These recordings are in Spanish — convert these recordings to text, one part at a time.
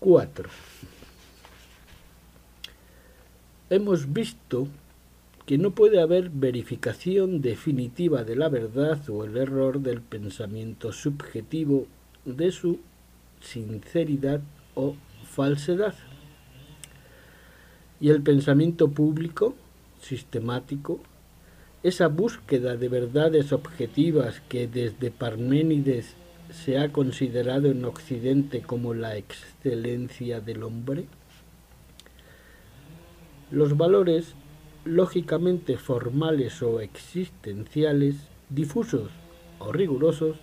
4. Hemos visto que no puede haber verificación definitiva de la verdad o el error del pensamiento subjetivo de su sinceridad o falsedad. Y el pensamiento público, sistemático, esa búsqueda de verdades objetivas que desde Parménides se ha considerado en Occidente como la excelencia del hombre? Los valores lógicamente formales o existenciales, difusos o rigurosos,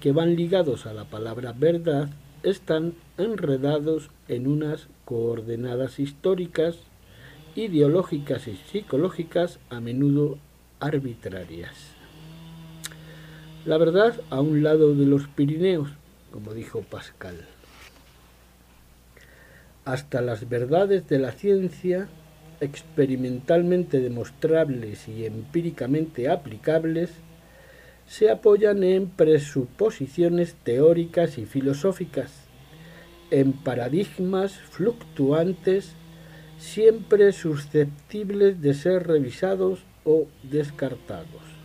que van ligados a la palabra verdad, están enredados en unas coordenadas históricas, ideológicas y psicológicas a menudo arbitrarias. La verdad a un lado de los Pirineos, como dijo Pascal. Hasta las verdades de la ciencia, experimentalmente demostrables y empíricamente aplicables, se apoyan en presuposiciones teóricas y filosóficas, en paradigmas fluctuantes siempre susceptibles de ser revisados o descartados.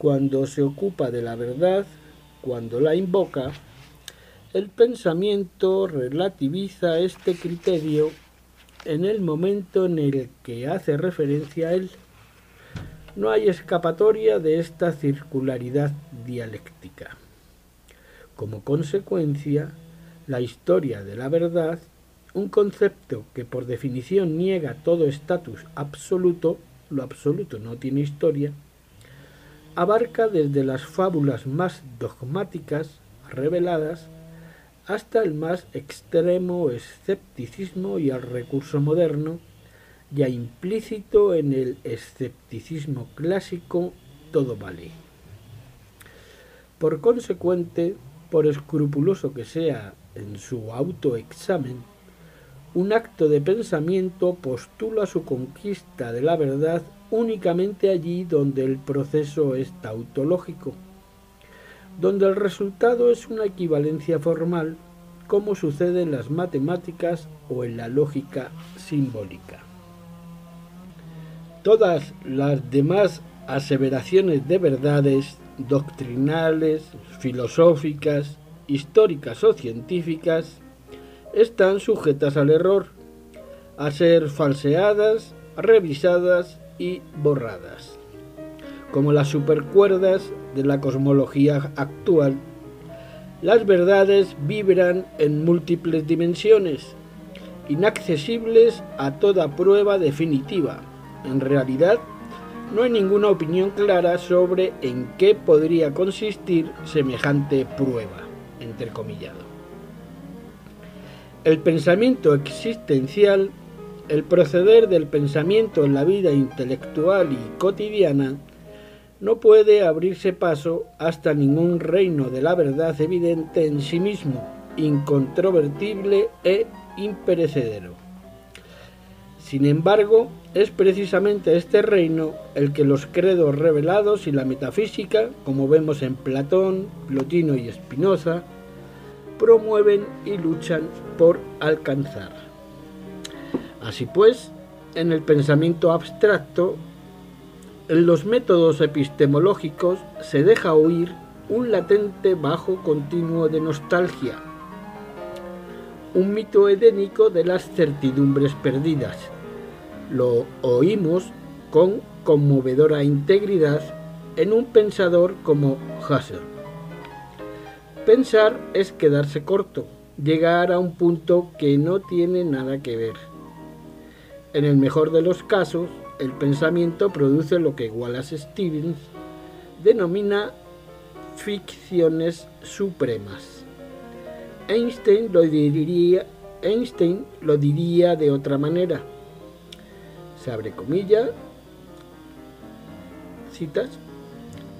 Cuando se ocupa de la verdad, cuando la invoca, el pensamiento relativiza este criterio en el momento en el que hace referencia a él. No hay escapatoria de esta circularidad dialéctica. Como consecuencia, la historia de la verdad, un concepto que por definición niega todo estatus absoluto, lo absoluto no tiene historia, abarca desde las fábulas más dogmáticas, reveladas, hasta el más extremo escepticismo y el recurso moderno, ya implícito en el escepticismo clásico, todo vale. Por consecuente, por escrupuloso que sea en su autoexamen, un acto de pensamiento postula su conquista de la verdad únicamente allí donde el proceso es tautológico, donde el resultado es una equivalencia formal, como sucede en las matemáticas o en la lógica simbólica. Todas las demás aseveraciones de verdades doctrinales, filosóficas, históricas o científicas están sujetas al error, a ser falseadas, revisadas y borradas. Como las supercuerdas de la cosmología actual, las verdades vibran en múltiples dimensiones, inaccesibles a toda prueba definitiva. En realidad, no hay ninguna opinión clara sobre en qué podría consistir semejante prueba, entrecomillado. El pensamiento existencial, el proceder del pensamiento en la vida intelectual y cotidiana, no puede abrirse paso hasta ningún reino de la verdad evidente en sí mismo, incontrovertible e imperecedero. Sin embargo, es precisamente este reino el que los credos revelados y la metafísica, como vemos en Platón, Plotino y Spinoza, promueven y luchan por alcanzar. Así pues, en el pensamiento abstracto, en los métodos epistemológicos se deja oír un latente bajo continuo de nostalgia, un mito edénico de las certidumbres perdidas. Lo oímos con conmovedora integridad en un pensador como Husserl. Pensar es quedarse corto, llegar a un punto que no tiene nada que ver. En el mejor de los casos, el pensamiento produce lo que Wallace Stevens denomina ficciones supremas. Einstein lo diría, Einstein lo diría de otra manera. Se abre comilla, citas,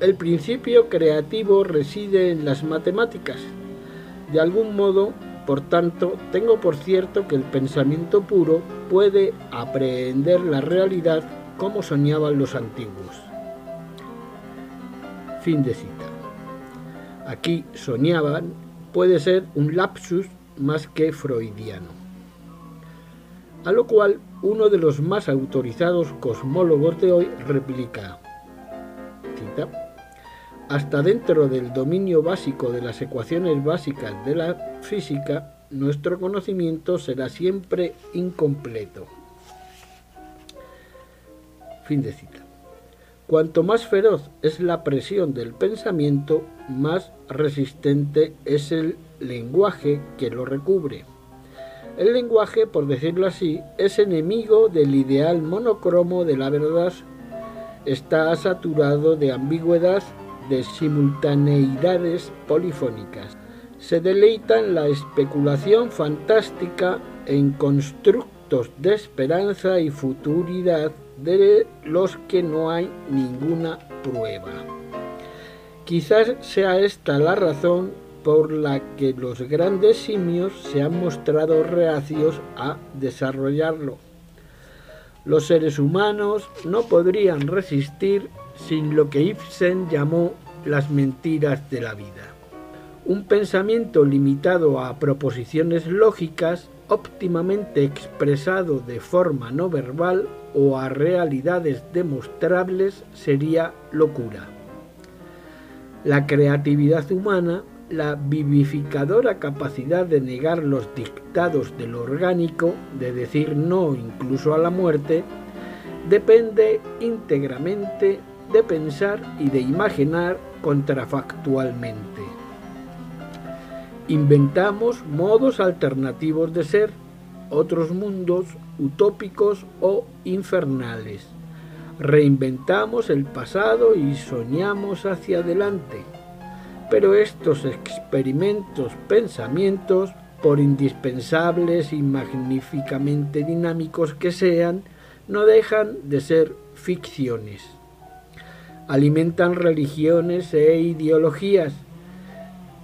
el principio creativo reside en las matemáticas. De algún modo, por tanto, tengo por cierto que el pensamiento puro puede aprehender la realidad como soñaban los antiguos. Fin de cita. Aquí soñaban puede ser un lapsus más que freudiano. A lo cual uno de los más autorizados cosmólogos de hoy replica, cita, hasta dentro del dominio básico de las ecuaciones básicas de la física, nuestro conocimiento será siempre incompleto. Fin de cita. Cuanto más feroz es la presión del pensamiento, más resistente es el lenguaje que lo recubre. El lenguaje, por decirlo así, es enemigo del ideal monocromo de la verdad. Está saturado de ambigüedad, de simultaneidades polifónicas. Se deleita en la especulación fantástica en constructos de esperanza y futuridad de los que no hay ninguna prueba. Quizás sea esta la razón por la que los grandes simios se han mostrado reacios a desarrollarlo. Los seres humanos no podrían resistir sin lo que Ibsen llamó las mentiras de la vida. Un pensamiento limitado a proposiciones lógicas, óptimamente expresado de forma no verbal, o a realidades demostrables sería locura. La creatividad humana, la vivificadora capacidad de negar los dictados del orgánico, de decir no incluso a la muerte, depende íntegramente de pensar y de imaginar contrafactualmente. Inventamos modos alternativos de ser, otros mundos utópicos o infernales. Reinventamos el pasado y soñamos hacia adelante. Pero estos experimentos, pensamientos, por indispensables y magníficamente dinámicos que sean, no dejan de ser ficciones. Alimentan religiones e ideologías.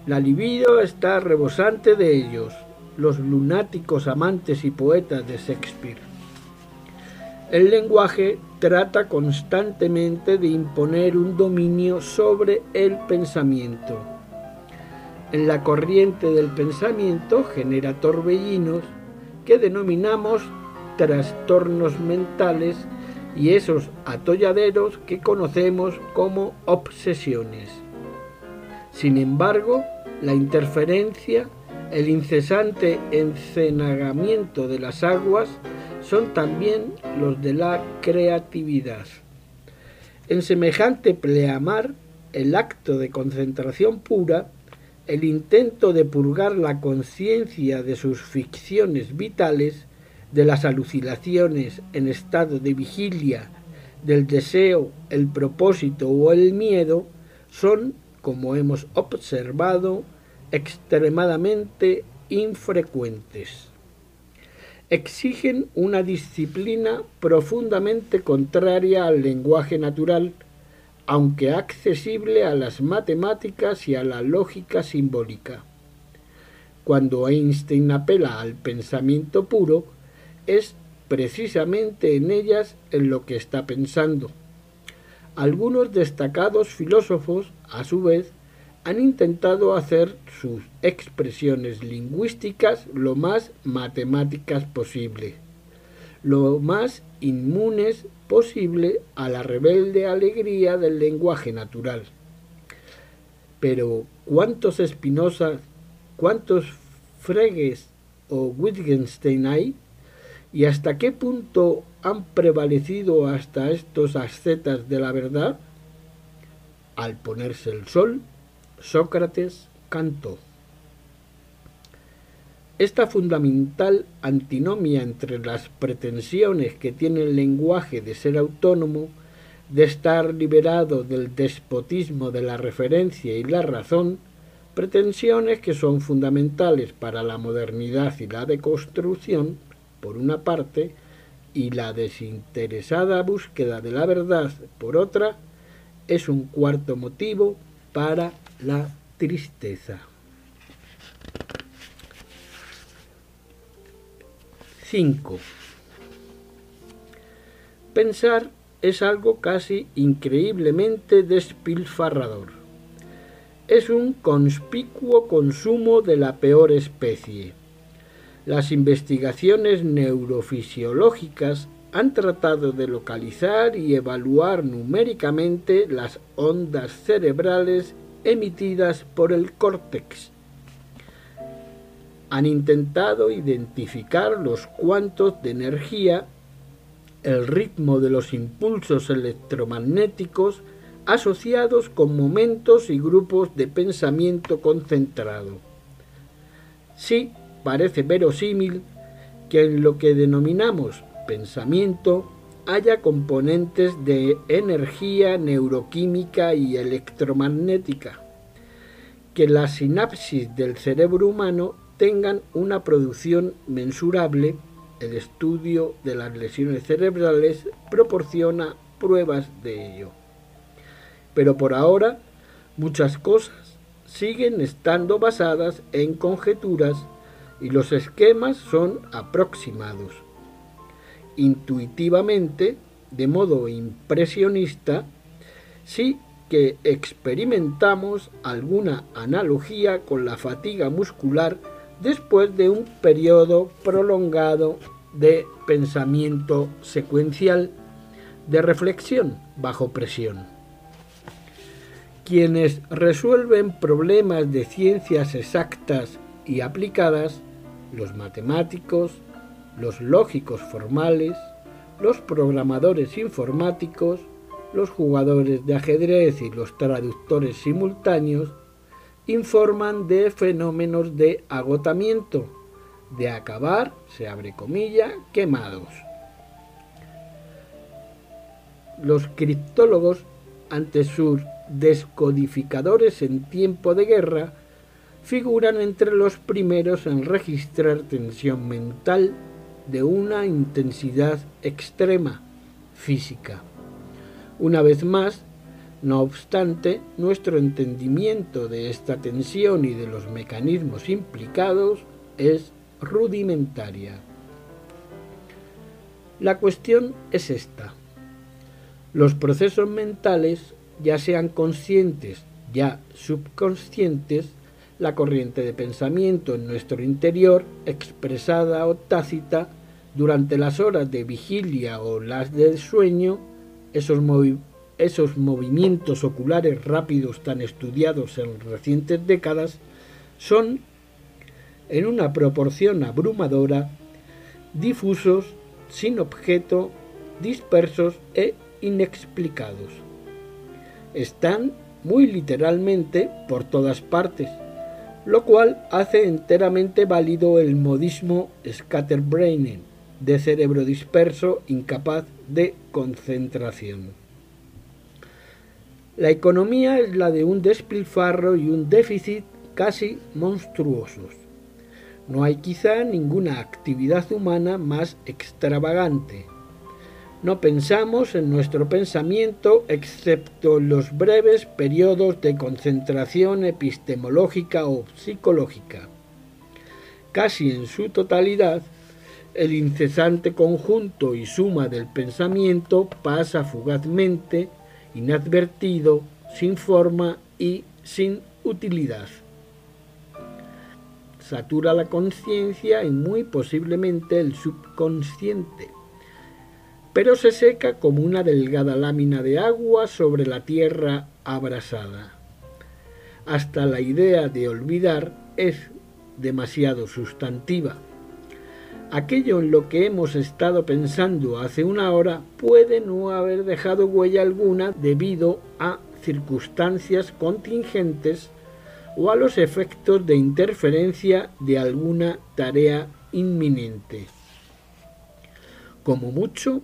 La libido está rebosante de ellos los lunáticos amantes y poetas de Shakespeare. El lenguaje trata constantemente de imponer un dominio sobre el pensamiento. En la corriente del pensamiento genera torbellinos que denominamos trastornos mentales y esos atolladeros que conocemos como obsesiones. Sin embargo, la interferencia el incesante encenagamiento de las aguas son también los de la creatividad. En semejante pleamar, el acto de concentración pura, el intento de purgar la conciencia de sus ficciones vitales, de las alucinaciones en estado de vigilia, del deseo, el propósito o el miedo, son, como hemos observado, extremadamente infrecuentes. Exigen una disciplina profundamente contraria al lenguaje natural, aunque accesible a las matemáticas y a la lógica simbólica. Cuando Einstein apela al pensamiento puro, es precisamente en ellas en lo que está pensando. Algunos destacados filósofos, a su vez, han intentado hacer sus expresiones lingüísticas lo más matemáticas posible, lo más inmunes posible a la rebelde alegría del lenguaje natural. Pero ¿cuántos Spinoza, cuántos Freges o Wittgenstein hay? ¿Y hasta qué punto han prevalecido hasta estos ascetas de la verdad? Al ponerse el sol, Sócrates cantó. Esta fundamental antinomia entre las pretensiones que tiene el lenguaje de ser autónomo, de estar liberado del despotismo de la referencia y la razón, pretensiones que son fundamentales para la modernidad y la deconstrucción, por una parte, y la desinteresada búsqueda de la verdad, por otra, es un cuarto motivo para la tristeza. 5. Pensar es algo casi increíblemente despilfarrador. es un conspicuo consumo de la peor especie. Las investigaciones neurofisiológicas han tratado de localizar y evaluar numéricamente las ondas cerebrales emitidas por el córtex. Han intentado identificar los cuantos de energía, el ritmo de los impulsos electromagnéticos asociados con momentos y grupos de pensamiento concentrado. Sí, parece verosímil que en lo que denominamos pensamiento haya componentes de energía neuroquímica y electromagnética, que las sinapsis del cerebro humano tengan una producción mensurable, el estudio de las lesiones cerebrales proporciona pruebas de ello. Pero por ahora muchas cosas siguen estando basadas en conjeturas y los esquemas son aproximados intuitivamente, de modo impresionista, sí que experimentamos alguna analogía con la fatiga muscular después de un periodo prolongado de pensamiento secuencial, de reflexión bajo presión. Quienes resuelven problemas de ciencias exactas y aplicadas, los matemáticos, los lógicos formales, los programadores informáticos, los jugadores de ajedrez y los traductores simultáneos informan de fenómenos de agotamiento, de acabar, se abre comilla, quemados. Los criptólogos, ante sus descodificadores en tiempo de guerra, figuran entre los primeros en registrar tensión mental de una intensidad extrema física. Una vez más, no obstante, nuestro entendimiento de esta tensión y de los mecanismos implicados es rudimentaria. La cuestión es esta. Los procesos mentales, ya sean conscientes, ya subconscientes, la corriente de pensamiento en nuestro interior, expresada o tácita, durante las horas de vigilia o las del sueño, esos, esos movimientos oculares rápidos tan estudiados en recientes décadas son, en una proporción abrumadora, difusos, sin objeto, dispersos e inexplicados. Están muy literalmente por todas partes, lo cual hace enteramente válido el modismo scatterbraining de cerebro disperso incapaz de concentración. La economía es la de un despilfarro y un déficit casi monstruosos. No hay quizá ninguna actividad humana más extravagante, no pensamos en nuestro pensamiento excepto los breves periodos de concentración epistemológica o psicológica. Casi en su totalidad, el incesante conjunto y suma del pensamiento pasa fugazmente, inadvertido, sin forma y sin utilidad. Satura la conciencia y muy posiblemente el subconsciente pero se seca como una delgada lámina de agua sobre la tierra abrasada. Hasta la idea de olvidar es demasiado sustantiva. Aquello en lo que hemos estado pensando hace una hora puede no haber dejado huella alguna debido a circunstancias contingentes o a los efectos de interferencia de alguna tarea inminente. Como mucho,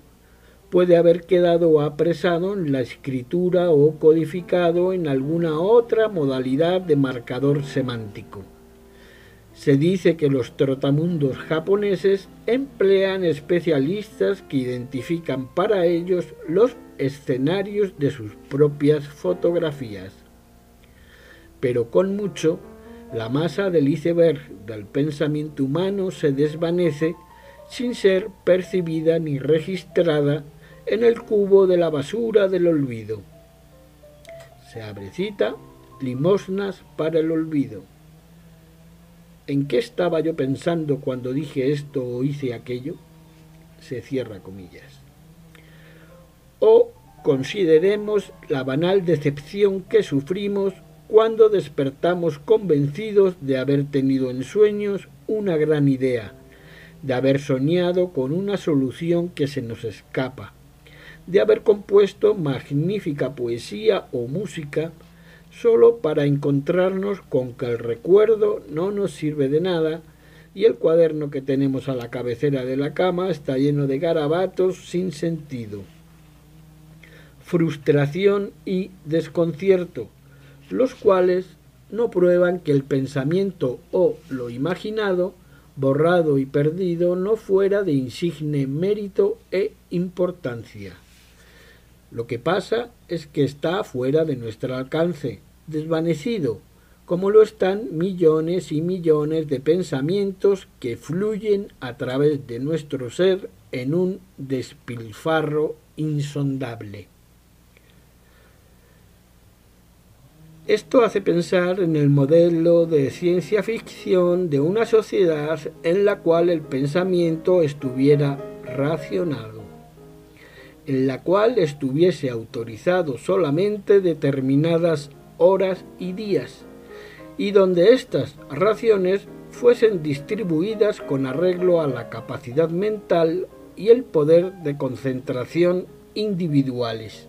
puede haber quedado apresado en la escritura o codificado en alguna otra modalidad de marcador semántico. Se dice que los trotamundos japoneses emplean especialistas que identifican para ellos los escenarios de sus propias fotografías. Pero con mucho, la masa del iceberg del pensamiento humano se desvanece sin ser percibida ni registrada en el cubo de la basura del olvido. Se abre cita limosnas para el olvido. ¿En qué estaba yo pensando cuando dije esto o hice aquello? Se cierra comillas. O consideremos la banal decepción que sufrimos cuando despertamos convencidos de haber tenido en sueños una gran idea, de haber soñado con una solución que se nos escapa, de haber compuesto magnífica poesía o música solo para encontrarnos con que el recuerdo no nos sirve de nada y el cuaderno que tenemos a la cabecera de la cama está lleno de garabatos sin sentido. Frustración y desconcierto, los cuales no prueban que el pensamiento o lo imaginado, borrado y perdido, no fuera de insigne mérito e importancia. Lo que pasa es que está fuera de nuestro alcance, desvanecido, como lo están millones y millones de pensamientos que fluyen a través de nuestro ser en un despilfarro insondable. Esto hace pensar en el modelo de ciencia ficción de una sociedad en la cual el pensamiento estuviera racionado en la cual estuviese autorizado solamente determinadas horas y días, y donde estas raciones fuesen distribuidas con arreglo a la capacidad mental y el poder de concentración individuales.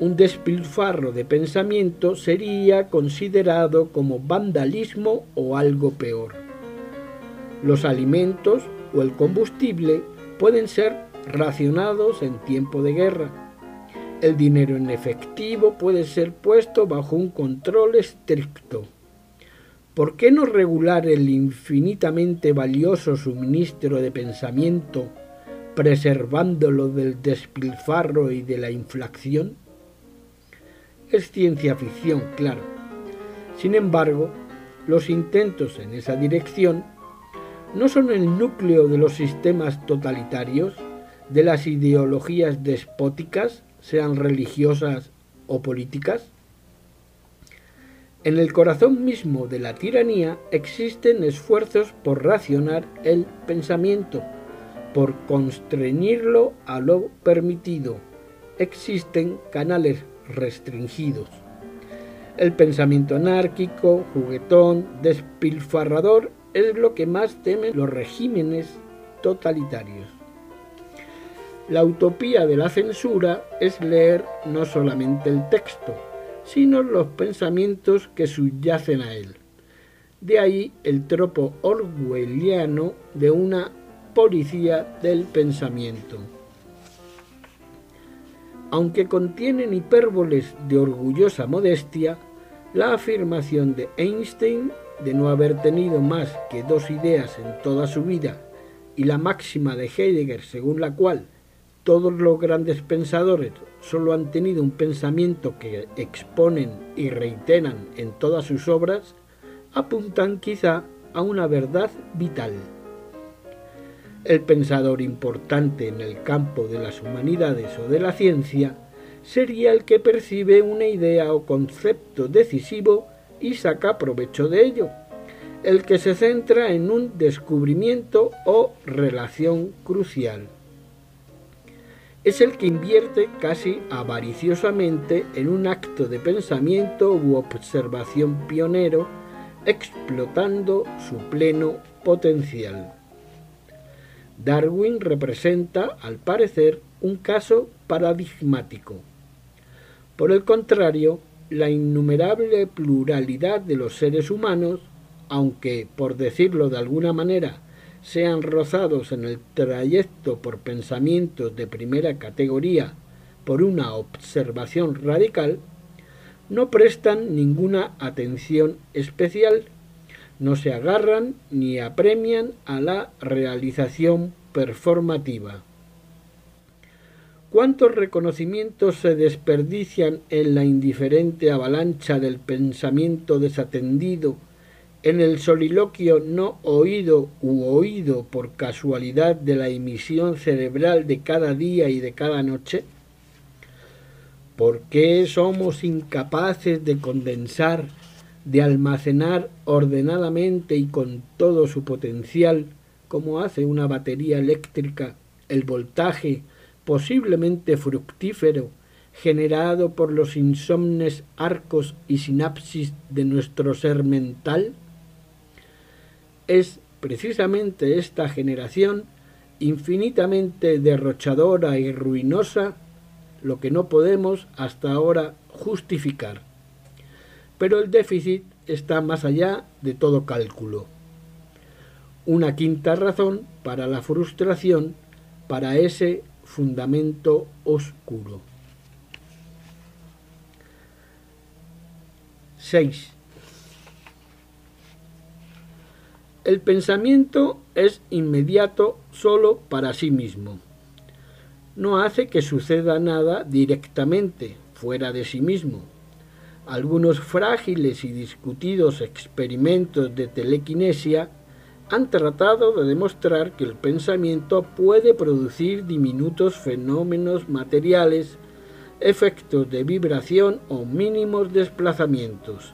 Un despilfarro de pensamiento sería considerado como vandalismo o algo peor. Los alimentos o el combustible pueden ser racionados en tiempo de guerra. El dinero en efectivo puede ser puesto bajo un control estricto. ¿Por qué no regular el infinitamente valioso suministro de pensamiento, preservándolo del despilfarro y de la inflación? Es ciencia ficción, claro. Sin embargo, los intentos en esa dirección no son el núcleo de los sistemas totalitarios, de las ideologías despóticas, sean religiosas o políticas? En el corazón mismo de la tiranía existen esfuerzos por racionar el pensamiento, por constreñirlo a lo permitido. Existen canales restringidos. El pensamiento anárquico, juguetón, despilfarrador es lo que más temen los regímenes totalitarios. La utopía de la censura es leer no solamente el texto, sino los pensamientos que subyacen a él. De ahí el tropo orwelliano de una policía del pensamiento. Aunque contienen hipérboles de orgullosa modestia, la afirmación de Einstein de no haber tenido más que dos ideas en toda su vida y la máxima de Heidegger según la cual todos los grandes pensadores solo han tenido un pensamiento que exponen y reiteran en todas sus obras, apuntan quizá a una verdad vital. El pensador importante en el campo de las humanidades o de la ciencia sería el que percibe una idea o concepto decisivo y saca provecho de ello, el que se centra en un descubrimiento o relación crucial es el que invierte casi avariciosamente en un acto de pensamiento u observación pionero, explotando su pleno potencial. Darwin representa, al parecer, un caso paradigmático. Por el contrario, la innumerable pluralidad de los seres humanos, aunque, por decirlo de alguna manera, sean rozados en el trayecto por pensamientos de primera categoría por una observación radical, no prestan ninguna atención especial, no se agarran ni apremian a la realización performativa. ¿Cuántos reconocimientos se desperdician en la indiferente avalancha del pensamiento desatendido en el soliloquio no oído u oído por casualidad de la emisión cerebral de cada día y de cada noche? ¿Por qué somos incapaces de condensar, de almacenar ordenadamente y con todo su potencial, como hace una batería eléctrica, el voltaje posiblemente fructífero generado por los insomnes arcos y sinapsis de nuestro ser mental? Es precisamente esta generación infinitamente derrochadora y ruinosa lo que no podemos hasta ahora justificar. Pero el déficit está más allá de todo cálculo. Una quinta razón para la frustración, para ese fundamento oscuro. 6. El pensamiento es inmediato solo para sí mismo. No hace que suceda nada directamente, fuera de sí mismo. Algunos frágiles y discutidos experimentos de telequinesia han tratado de demostrar que el pensamiento puede producir diminutos fenómenos materiales efectos de vibración o mínimos desplazamientos.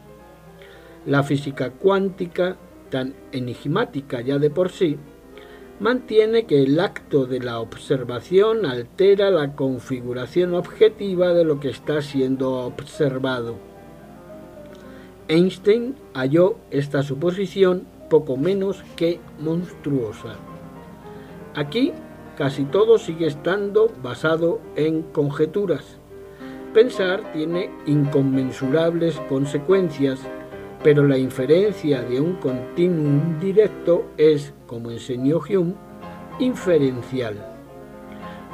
La física cuántica, tan enigmática ya de por sí, mantiene que el acto de la observación altera la configuración objetiva de lo que está siendo observado. Einstein halló esta suposición poco menos que monstruosa. Aquí casi todo sigue estando basado en conjeturas. Pensar tiene inconmensurables consecuencias, pero la inferencia de un continuum directo es, como enseñó Hume, inferencial.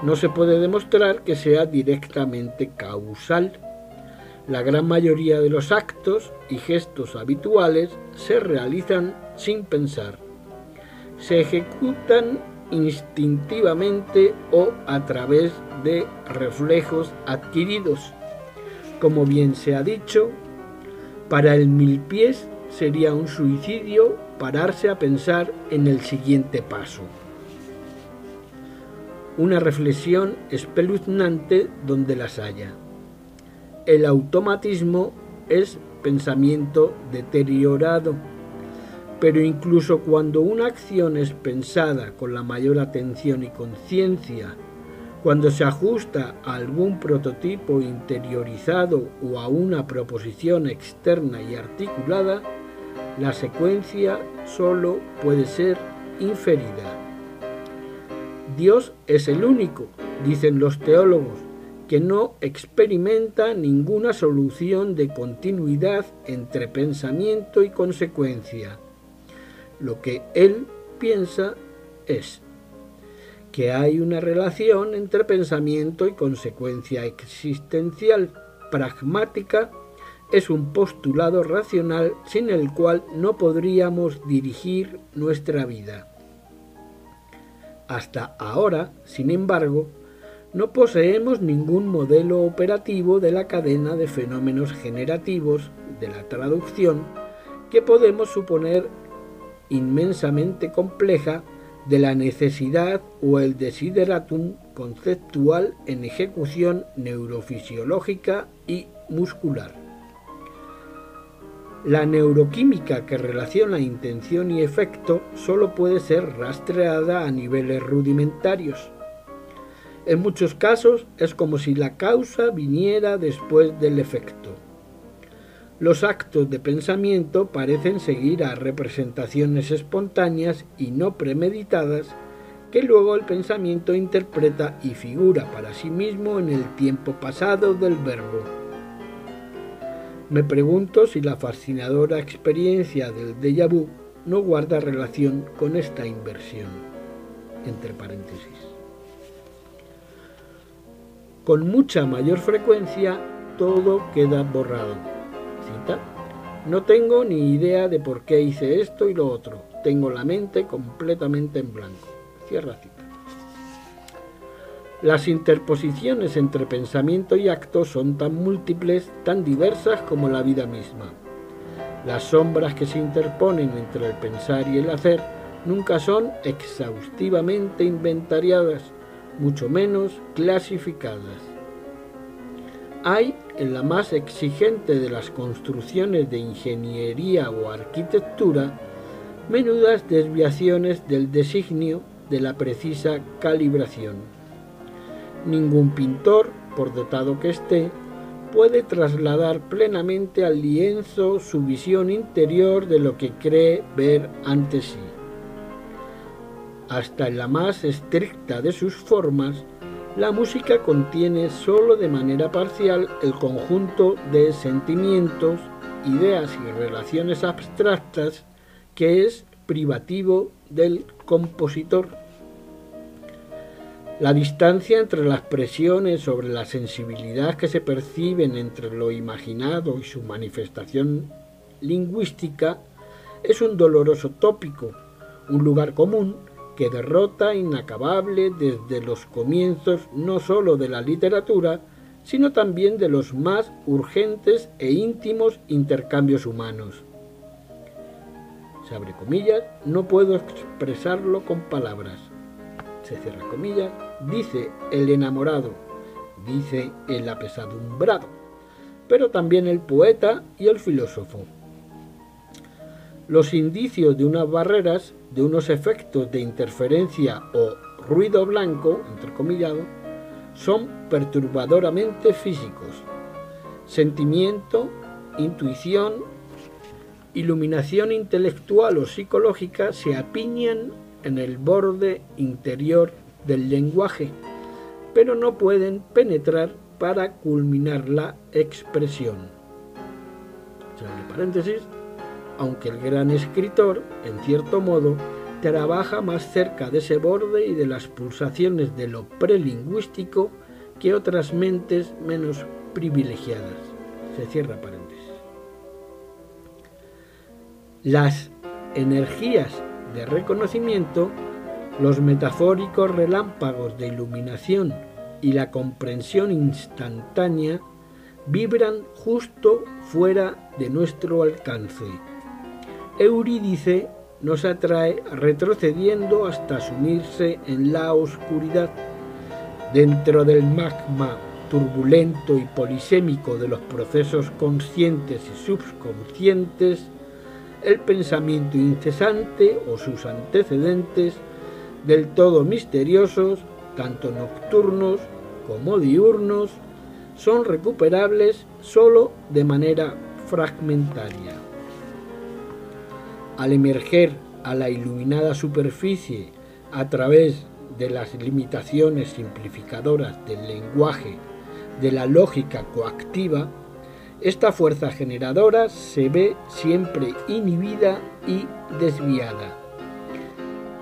No se puede demostrar que sea directamente causal. La gran mayoría de los actos y gestos habituales se realizan sin pensar. Se ejecutan instintivamente o a través de reflejos adquiridos. Como bien se ha dicho, para el mil pies sería un suicidio pararse a pensar en el siguiente paso. Una reflexión espeluznante donde las haya. El automatismo es pensamiento deteriorado pero incluso cuando una acción es pensada con la mayor atención y conciencia, cuando se ajusta a algún prototipo interiorizado o a una proposición externa y articulada, la secuencia solo puede ser inferida. Dios es el único, dicen los teólogos, que no experimenta ninguna solución de continuidad entre pensamiento y consecuencia lo que él piensa es que hay una relación entre pensamiento y consecuencia existencial pragmática es un postulado racional sin el cual no podríamos dirigir nuestra vida. Hasta ahora, sin embargo, no poseemos ningún modelo operativo de la cadena de fenómenos generativos de la traducción que podemos suponer inmensamente compleja de la necesidad o el desideratum conceptual en ejecución neurofisiológica y muscular. La neuroquímica que relaciona intención y efecto solo puede ser rastreada a niveles rudimentarios. En muchos casos es como si la causa viniera después del efecto. Los actos de pensamiento parecen seguir a representaciones espontáneas y no premeditadas que luego el pensamiento interpreta y figura para sí mismo en el tiempo pasado del verbo. Me pregunto si la fascinadora experiencia del déjà vu no guarda relación con esta inversión. Entre paréntesis. Con mucha mayor frecuencia todo queda borrado no tengo ni idea de por qué hice esto y lo otro. Tengo la mente completamente en blanco. Cierra cita. Las interposiciones entre pensamiento y acto son tan múltiples, tan diversas como la vida misma. Las sombras que se interponen entre el pensar y el hacer nunca son exhaustivamente inventariadas, mucho menos clasificadas. Hay en la más exigente de las construcciones de ingeniería o arquitectura menudas desviaciones del designio de la precisa calibración. Ningún pintor, por dotado que esté, puede trasladar plenamente al lienzo su visión interior de lo que cree ver ante sí. Hasta en la más estricta de sus formas, la música contiene sólo de manera parcial el conjunto de sentimientos, ideas y relaciones abstractas que es privativo del compositor. La distancia entre las presiones sobre la sensibilidad que se perciben entre lo imaginado y su manifestación lingüística es un doloroso tópico, un lugar común que derrota inacabable desde los comienzos no sólo de la literatura, sino también de los más urgentes e íntimos intercambios humanos. Se abre comillas, no puedo expresarlo con palabras. Se cierra comillas, dice el enamorado, dice el apesadumbrado, pero también el poeta y el filósofo. Los indicios de unas barreras de unos efectos de interferencia o ruido blanco, entrecomillado, son perturbadoramente físicos. Sentimiento, intuición, iluminación intelectual o psicológica se apiñan en el borde interior del lenguaje, pero no pueden penetrar para culminar la expresión. paréntesis, aunque el gran escritor, en cierto modo, trabaja más cerca de ese borde y de las pulsaciones de lo prelingüístico que otras mentes menos privilegiadas. Se cierra paréntesis. Las energías de reconocimiento, los metafóricos relámpagos de iluminación y la comprensión instantánea vibran justo fuera de nuestro alcance Eurídice nos atrae retrocediendo hasta sumirse en la oscuridad. Dentro del magma turbulento y polisémico de los procesos conscientes y subconscientes, el pensamiento incesante o sus antecedentes, del todo misteriosos, tanto nocturnos como diurnos, son recuperables sólo de manera fragmentaria al emerger a la iluminada superficie a través de las limitaciones simplificadoras del lenguaje, de la lógica coactiva, esta fuerza generadora se ve siempre inhibida y desviada.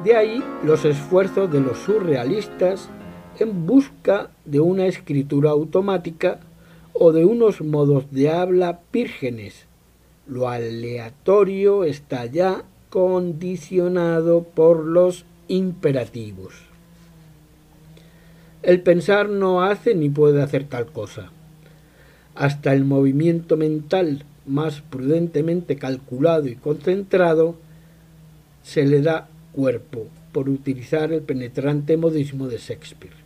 De ahí los esfuerzos de los surrealistas en busca de una escritura automática o de unos modos de habla vírgenes lo aleatorio está ya condicionado por los imperativos. El pensar no hace ni puede hacer tal cosa. Hasta el movimiento mental más prudentemente calculado y concentrado se le da cuerpo, por utilizar el penetrante modismo de Shakespeare.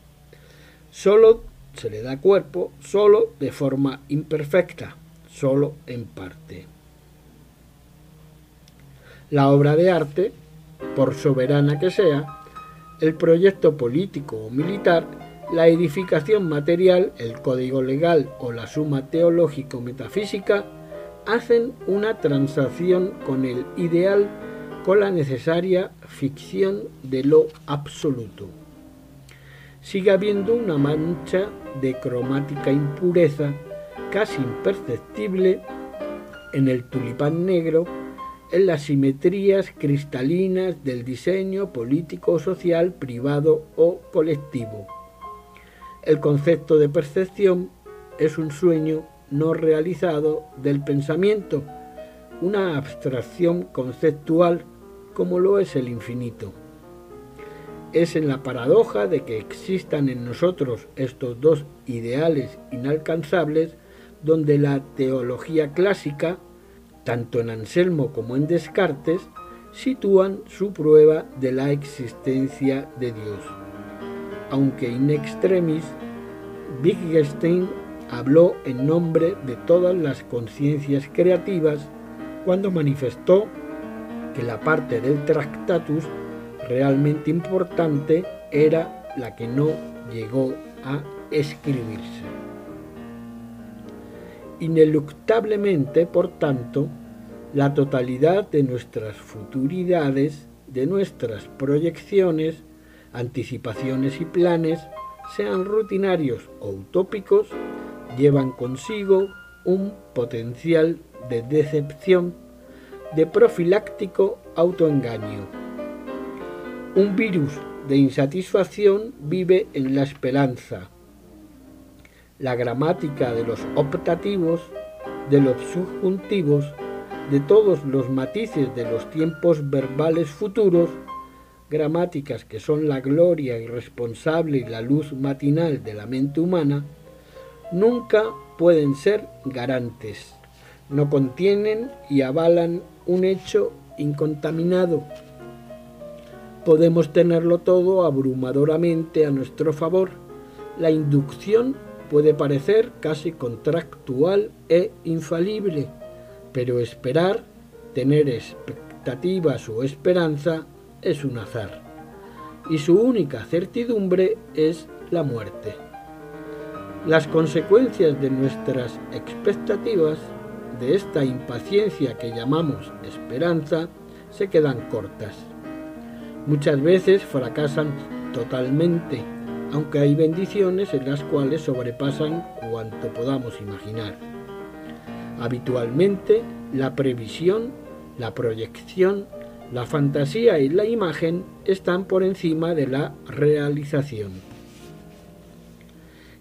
Solo se le da cuerpo, solo de forma imperfecta, solo en parte. La obra de arte, por soberana que sea, el proyecto político o militar, la edificación material, el código legal o la suma teológico-metafísica, hacen una transacción con el ideal con la necesaria ficción de lo absoluto. Sigue habiendo una mancha de cromática impureza casi imperceptible en el tulipán negro en las simetrías cristalinas del diseño político, social, privado o colectivo. El concepto de percepción es un sueño no realizado del pensamiento, una abstracción conceptual como lo es el infinito. Es en la paradoja de que existan en nosotros estos dos ideales inalcanzables donde la teología clásica tanto en Anselmo como en Descartes, sitúan su prueba de la existencia de Dios. Aunque in extremis, Wittgenstein habló en nombre de todas las conciencias creativas cuando manifestó que la parte del Tractatus realmente importante era la que no llegó a escribirse. Ineluctablemente, por tanto, la totalidad de nuestras futuridades, de nuestras proyecciones, anticipaciones y planes, sean rutinarios o utópicos, llevan consigo un potencial de decepción, de profiláctico autoengaño. Un virus de insatisfacción vive en la esperanza. La gramática de los optativos, de los subjuntivos, de todos los matices de los tiempos verbales futuros, gramáticas que son la gloria irresponsable y la luz matinal de la mente humana, nunca pueden ser garantes. No contienen y avalan un hecho incontaminado. Podemos tenerlo todo abrumadoramente a nuestro favor. La inducción puede parecer casi contractual e infalible, pero esperar, tener expectativas o esperanza es un azar, y su única certidumbre es la muerte. Las consecuencias de nuestras expectativas, de esta impaciencia que llamamos esperanza, se quedan cortas. Muchas veces fracasan totalmente, aunque hay bendiciones en las cuales sobrepasan cuanto podamos imaginar. Habitualmente, la previsión, la proyección, la fantasía y la imagen están por encima de la realización.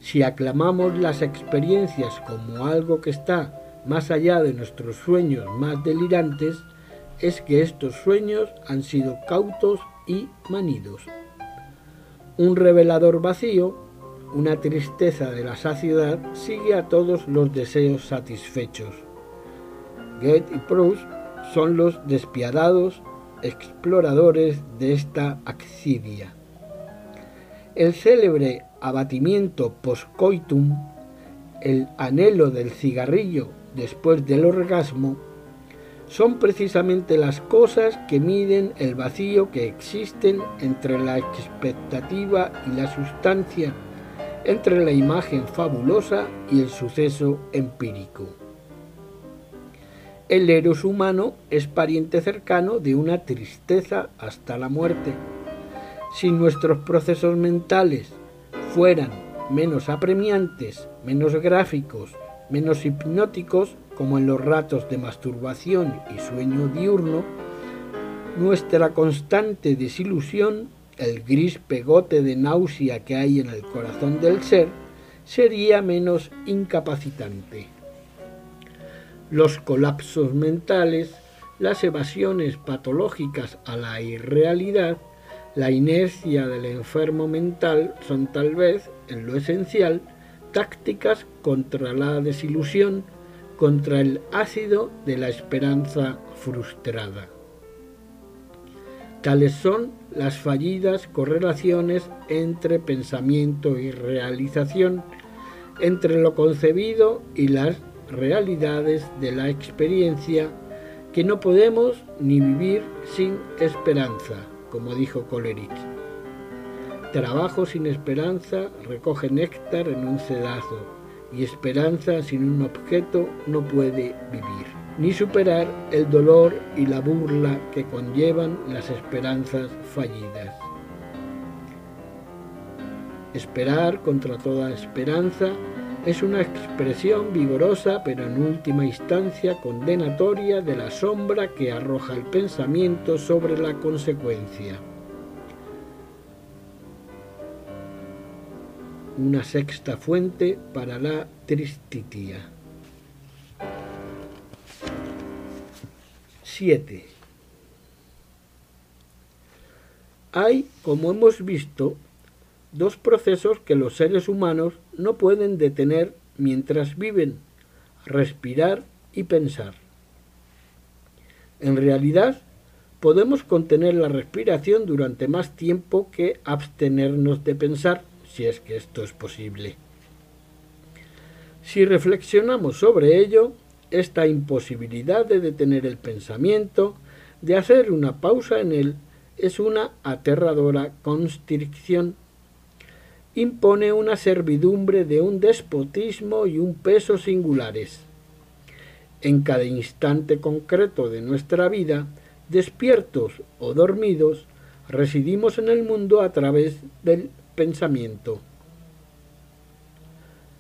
Si aclamamos las experiencias como algo que está más allá de nuestros sueños más delirantes, es que estos sueños han sido cautos y manidos. Un revelador vacío, una tristeza de la saciedad, sigue a todos los deseos satisfechos. Goethe y Proust son los despiadados exploradores de esta axidia. El célebre abatimiento postcoitum, el anhelo del cigarrillo después del orgasmo, son precisamente las cosas que miden el vacío que existen entre la expectativa y la sustancia, entre la imagen fabulosa y el suceso empírico. El eros humano es pariente cercano de una tristeza hasta la muerte. Si nuestros procesos mentales fueran menos apremiantes, menos gráficos, menos hipnóticos, como en los ratos de masturbación y sueño diurno, nuestra constante desilusión, el gris pegote de náusea que hay en el corazón del ser, sería menos incapacitante. Los colapsos mentales, las evasiones patológicas a la irrealidad, la inercia del enfermo mental son tal vez, en lo esencial, tácticas contra la desilusión, contra el ácido de la esperanza frustrada. Tales son las fallidas correlaciones entre pensamiento y realización, entre lo concebido y las realidades de la experiencia que no podemos ni vivir sin esperanza, como dijo Coleridge. Trabajo sin esperanza recoge néctar en un cedazo, y esperanza sin un objeto no puede vivir, ni superar el dolor y la burla que conllevan las esperanzas fallidas. Esperar contra toda esperanza es una expresión vigorosa pero en última instancia condenatoria de la sombra que arroja el pensamiento sobre la consecuencia. Una sexta fuente para la tristitia. 7. Hay, como hemos visto, dos procesos que los seres humanos no pueden detener mientras viven, respirar y pensar. En realidad, podemos contener la respiración durante más tiempo que abstenernos de pensar, si es que esto es posible. Si reflexionamos sobre ello, esta imposibilidad de detener el pensamiento, de hacer una pausa en él, es una aterradora constricción. Impone una servidumbre de un despotismo y un peso singulares. En cada instante concreto de nuestra vida, despiertos o dormidos, residimos en el mundo a través del pensamiento.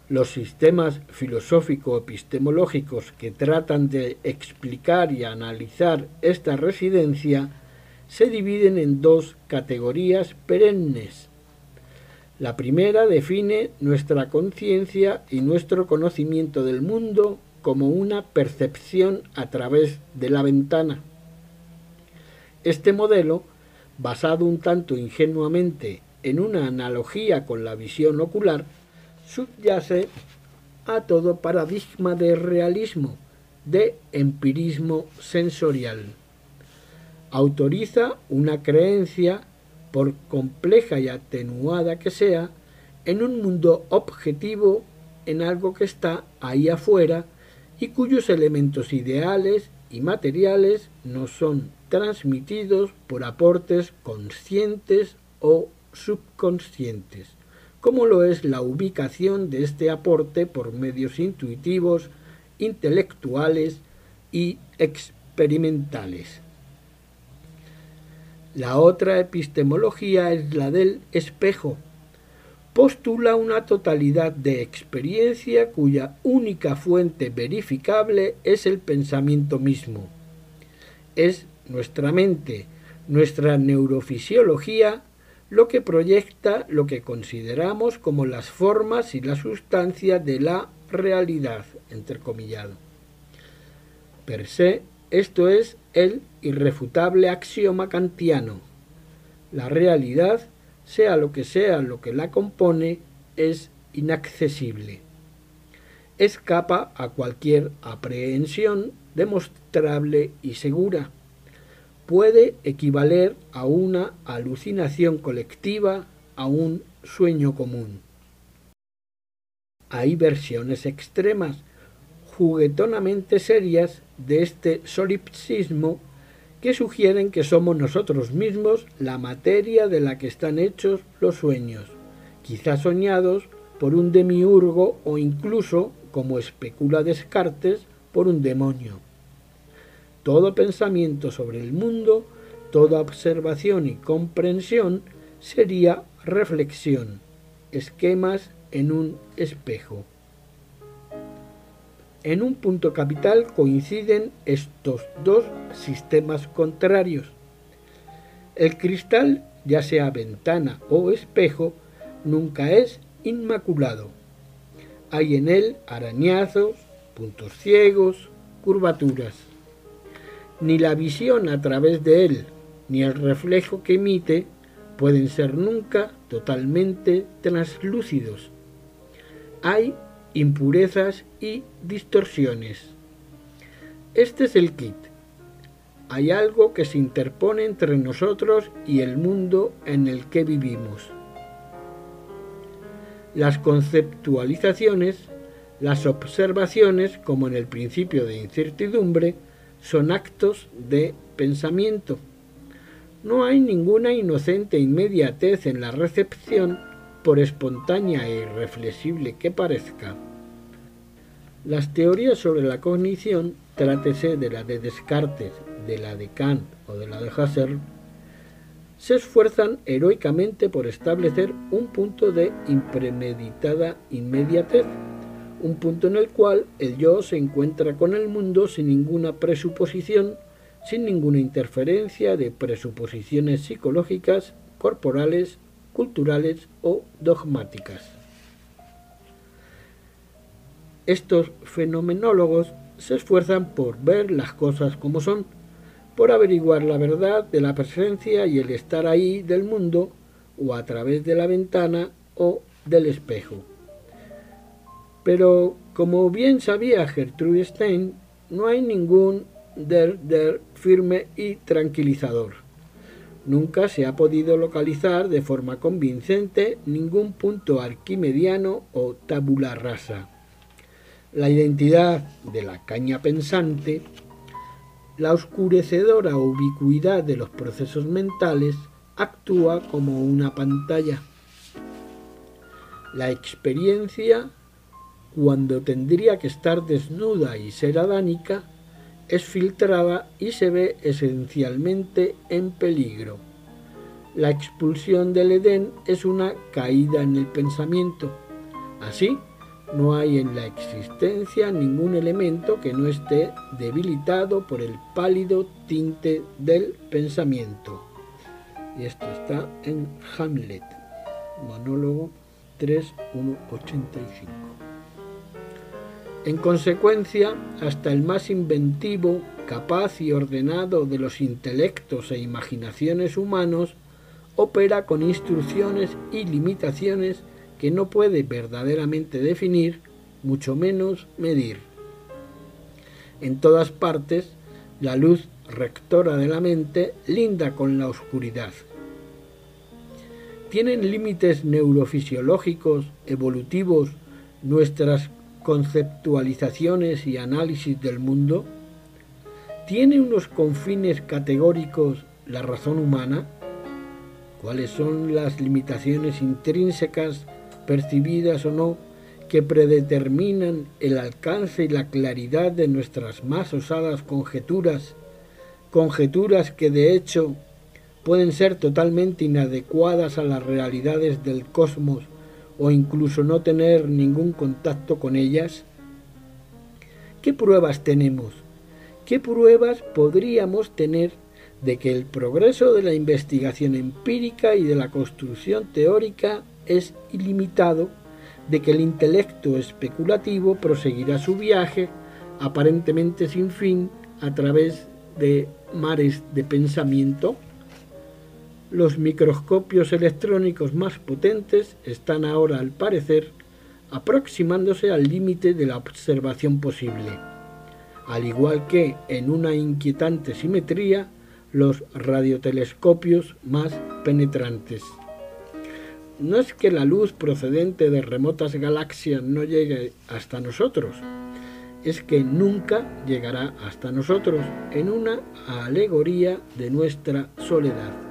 Los sistemas filosófico-epistemológicos que tratan de explicar y analizar esta residencia se dividen en dos categorías perennes. La primera define nuestra conciencia y nuestro conocimiento del mundo como una percepción a través de la ventana. Este modelo, basado un tanto ingenuamente en una analogía con la visión ocular, subyace a todo paradigma de realismo, de empirismo sensorial. Autoriza una creencia, por compleja y atenuada que sea, en un mundo objetivo, en algo que está ahí afuera y cuyos elementos ideales y materiales no son transmitidos por aportes conscientes o subconscientes como lo es la ubicación de este aporte por medios intuitivos, intelectuales y experimentales. La otra epistemología es la del espejo. Postula una totalidad de experiencia cuya única fuente verificable es el pensamiento mismo. Es nuestra mente, nuestra neurofisiología lo que proyecta lo que consideramos como las formas y la sustancia de la realidad, entrecomillado. Per se, esto es el irrefutable axioma kantiano. La realidad, sea lo que sea lo que la compone, es inaccesible. Escapa a cualquier aprehensión demostrable y segura puede equivaler a una alucinación colectiva, a un sueño común. Hay versiones extremas, juguetonamente serias, de este solipsismo que sugieren que somos nosotros mismos la materia de la que están hechos los sueños, quizás soñados por un demiurgo o incluso, como especula Descartes, por un demonio. Todo pensamiento sobre el mundo, toda observación y comprensión sería reflexión, esquemas en un espejo. En un punto capital coinciden estos dos sistemas contrarios. El cristal, ya sea ventana o espejo, nunca es inmaculado. Hay en él arañazos, puntos ciegos, curvaturas ni la visión a través de él, ni el reflejo que emite pueden ser nunca totalmente translúcidos. Hay impurezas y distorsiones. Este es el kit. Hay algo que se interpone entre nosotros y el mundo en el que vivimos. Las conceptualizaciones, las observaciones, como en el principio de incertidumbre, son actos de pensamiento. No hay ninguna inocente inmediatez en la recepción, por espontánea e irreflexible que parezca. Las teorías sobre la cognición, trátese de la de Descartes, de la de Kant o de la de Husserl, se esfuerzan heroicamente por establecer un punto de impremeditada inmediatez un punto en el cual el yo se encuentra con el mundo sin ninguna presuposición, sin ninguna interferencia de presuposiciones psicológicas, corporales, culturales o dogmáticas. Estos fenomenólogos se esfuerzan por ver las cosas como son, por averiguar la verdad de la presencia y el estar ahí del mundo, o a través de la ventana o del espejo. Pero, como bien sabía Gertrude Stein, no hay ningún der der firme y tranquilizador. Nunca se ha podido localizar de forma convincente ningún punto arquimediano o tabula rasa. la identidad de la caña pensante, la oscurecedora ubicuidad de los procesos mentales actúa como una pantalla. La experiencia, cuando tendría que estar desnuda y ser adánica, es filtrada y se ve esencialmente en peligro. La expulsión del Edén es una caída en el pensamiento. Así, no hay en la existencia ningún elemento que no esté debilitado por el pálido tinte del pensamiento. Y esto está en Hamlet, monólogo 3.1.85. En consecuencia, hasta el más inventivo, capaz y ordenado de los intelectos e imaginaciones humanos opera con instrucciones y limitaciones que no puede verdaderamente definir, mucho menos medir. En todas partes, la luz rectora de la mente linda con la oscuridad. ¿Tienen límites neurofisiológicos, evolutivos, nuestras conceptualizaciones y análisis del mundo? ¿Tiene unos confines categóricos la razón humana? ¿Cuáles son las limitaciones intrínsecas percibidas o no, que predeterminan el alcance y la claridad de nuestras más osadas conjeturas, conjeturas que de hecho pueden ser totalmente inadecuadas a las realidades del cosmos o incluso no tener ningún contacto con ellas? ¿Qué pruebas tenemos? ¿Qué pruebas podríamos tener de que el progreso de la investigación empírica y de la construcción teórica es ilimitado, de que el intelecto especulativo proseguirá su viaje, aparentemente sin fin, a través de mares de pensamiento. Los microscopios electrónicos más potentes están ahora, al parecer, aproximándose al límite de la observación posible, al igual que, en una inquietante simetría, los radiotelescopios más penetrantes no es que la luz procedente de remotas galaxias no llegue hasta nosotros, es que nunca llegará hasta nosotros en una alegoría de nuestra soledad.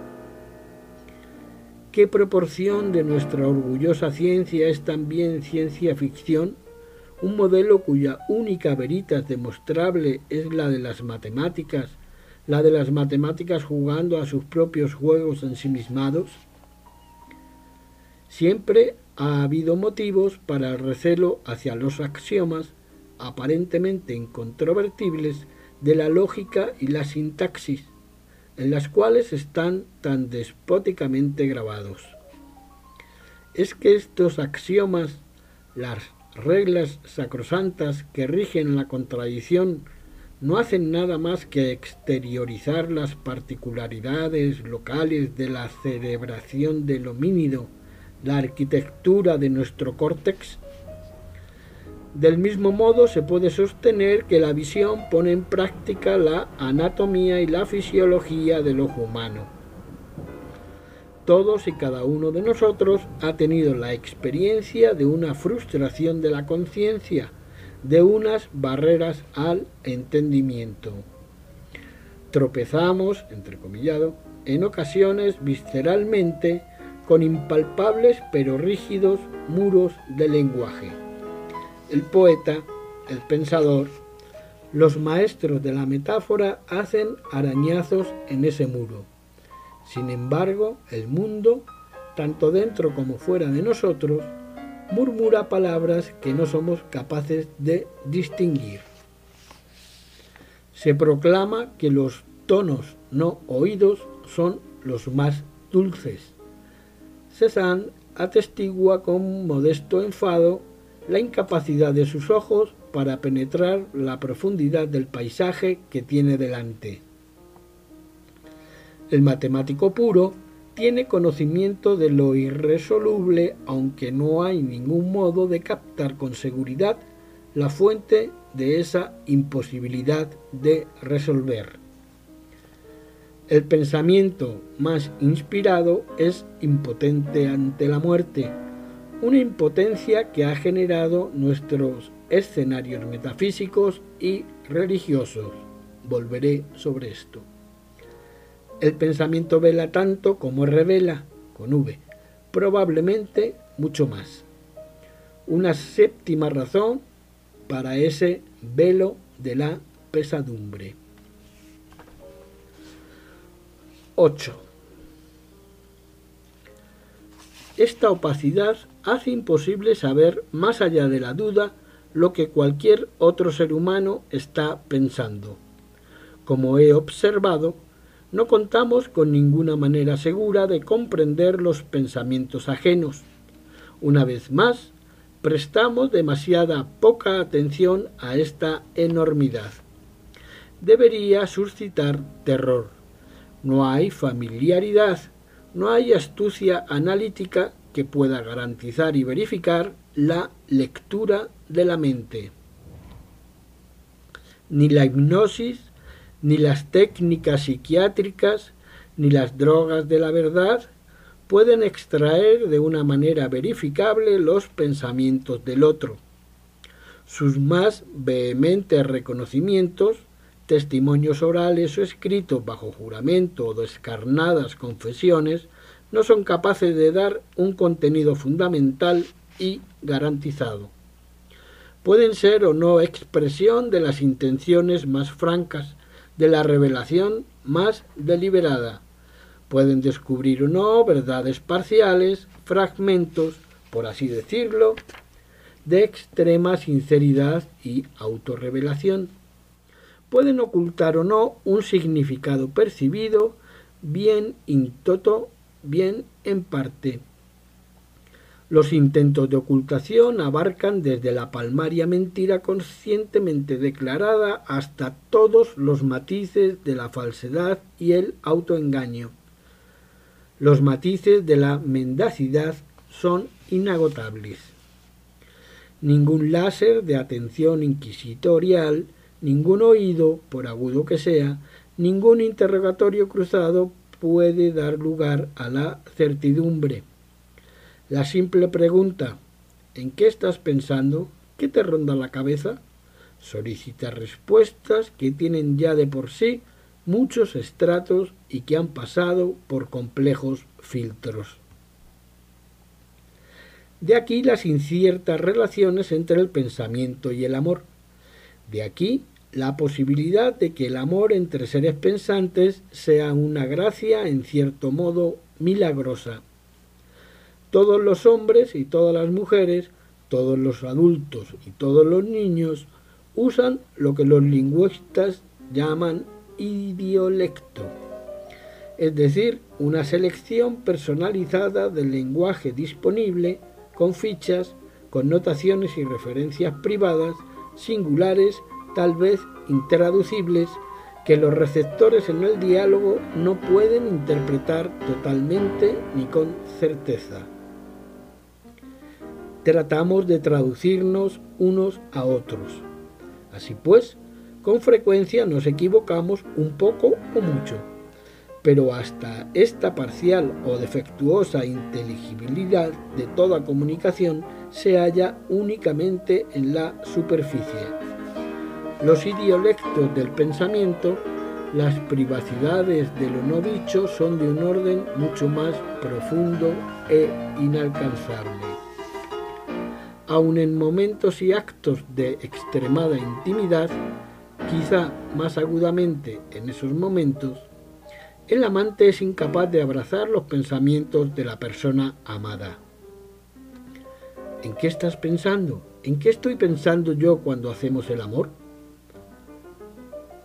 ¿Qué proporción de nuestra orgullosa ciencia es también ciencia ficción? Un modelo cuya única veritas demostrable es la de las matemáticas, la de las matemáticas jugando a sus propios juegos ensimismados. Siempre ha habido motivos para el recelo hacia los axiomas aparentemente incontrovertibles de la lógica y la sintaxis, en las cuales están tan despóticamente grabados. Es que estos axiomas, las reglas sacrosantas que rigen la contradicción, no hacen nada más que exteriorizar las particularidades locales de la cerebración del homínido la arquitectura de nuestro córtex. Del mismo modo se puede sostener que la visión pone en práctica la anatomía y la fisiología del ojo humano. Todos y cada uno de nosotros ha tenido la experiencia de una frustración de la conciencia, de unas barreras al entendimiento. Tropezamos, entrecomillado, en ocasiones visceralmente con impalpables pero rígidos muros de lenguaje. El poeta, el pensador, los maestros de la metáfora hacen arañazos en ese muro. Sin embargo, el mundo, tanto dentro como fuera de nosotros, murmura palabras que no somos capaces de distinguir. Se proclama que los tonos no oídos son los más dulces Cézanne atestigua con modesto enfado la incapacidad de sus ojos para penetrar la profundidad del paisaje que tiene delante. El matemático puro tiene conocimiento de lo irresoluble, aunque no hay ningún modo de captar con seguridad la fuente de esa imposibilidad de resolver. El pensamiento más inspirado es impotente ante la muerte, una impotencia que ha generado nuestros escenarios metafísicos y religiosos. Volveré sobre esto. El pensamiento vela tanto como revela, con V, probablemente mucho más. Una séptima razón para ese velo de la pesadumbre. 8. Esta opacidad hace imposible saber más allá de la duda lo que cualquier otro ser humano está pensando. Como he observado, no contamos con ninguna manera segura de comprender los pensamientos ajenos. Una vez más, prestamos demasiada poca atención a esta enormidad. Debería suscitar terror. No hay familiaridad, no hay astucia analítica que pueda garantizar y verificar la lectura de la mente. Ni la hipnosis, ni las técnicas psiquiátricas, ni las drogas de la verdad pueden extraer de una manera verificable los pensamientos del otro. Sus más vehementes reconocimientos, testimonios orales o escritos bajo juramento o descarnadas confesiones, no son capaces de dar un contenido fundamental y garantizado. Pueden ser o no expresión de las intenciones más francas, de la revelación más deliberada, Pueden descubrir o no verdades parciales, fragmentos, por así decirlo, de extrema sinceridad y autorrevelación. Pueden ocultar o no un significado percibido, bien in toto, bien en parte. Los intentos de ocultación abarcan desde la palmaria mentira conscientemente declarada hasta todos los matices de la falsedad y el autoengaño. Los matices de la mendacidad son inagotables. Ningún láser de atención inquisitorial, ningún oído, por agudo que sea, ningún interrogatorio cruzado puede dar lugar a la certidumbre. La simple pregunta ¿en qué estás pensando? ¿Qué te ronda la cabeza? solicita respuestas que tienen ya de por sí muchos estratos y que han pasado por complejos filtros. De aquí las inciertas relaciones entre el pensamiento y el amor. De aquí la posibilidad de que el amor entre seres pensantes sea una gracia en cierto modo milagrosa. Todos los hombres y todas las mujeres, todos los adultos y todos los niños usan lo que los lingüistas llaman idiolecto, es decir, una selección personalizada del lenguaje disponible con fichas, connotaciones y referencias privadas, singulares, tal vez intraducibles, que los receptores en el diálogo no pueden interpretar totalmente ni con certeza. Tratamos de traducirnos unos a otros. Así pues, con frecuencia nos equivocamos un poco o mucho, pero hasta esta parcial o defectuosa inteligibilidad de toda comunicación se halla únicamente en la superficie. Los idiolectos del pensamiento, las privacidades de lo no dicho son de un orden mucho más profundo e inalcanzable. Aun en momentos y actos de extremada intimidad, quizá más agudamente en esos momentos, el amante es incapaz de abrazar los pensamientos de la persona amada. ¿En qué estás pensando? ¿En qué estoy pensando yo cuando hacemos el amor?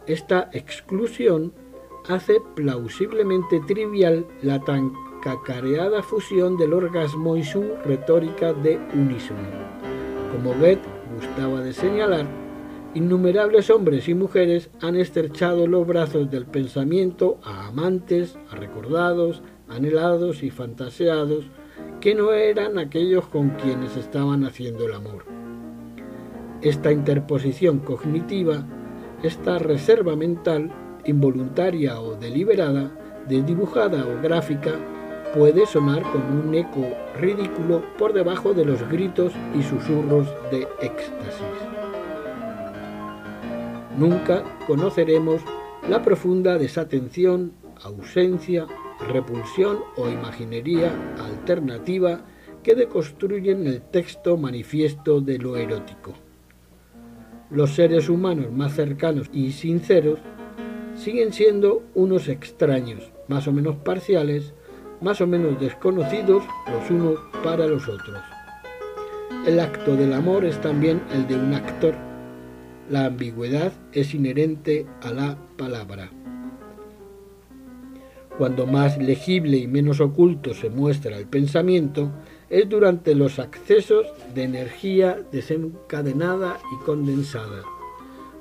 Esta exclusión hace plausiblemente trivial la tan cacareada fusión del orgasmo y su retórica de unísono. Como Goethe gustaba de señalar, Innumerables hombres y mujeres han estrechado los brazos del pensamiento a amantes, a recordados, anhelados y fantaseados que no eran aquellos con quienes estaban haciendo el amor. Esta interposición cognitiva, esta reserva mental, involuntaria o deliberada, desdibujada o gráfica, puede sonar como un eco ridículo por debajo de los gritos y susurros de éxtasis. Nunca conoceremos la profunda desatención, ausencia, repulsión o imaginería alternativa que deconstruyen el texto manifiesto de lo erótico. Los seres humanos más cercanos y sinceros siguen siendo unos extraños, más o menos parciales, más o menos desconocidos los unos para los otros. El acto del amor es también el de un actor. La ambigüedad es inherente a la palabra. Cuando más legible y menos oculto se muestra el pensamiento, es durante los accesos de energía desencadenada y condensada,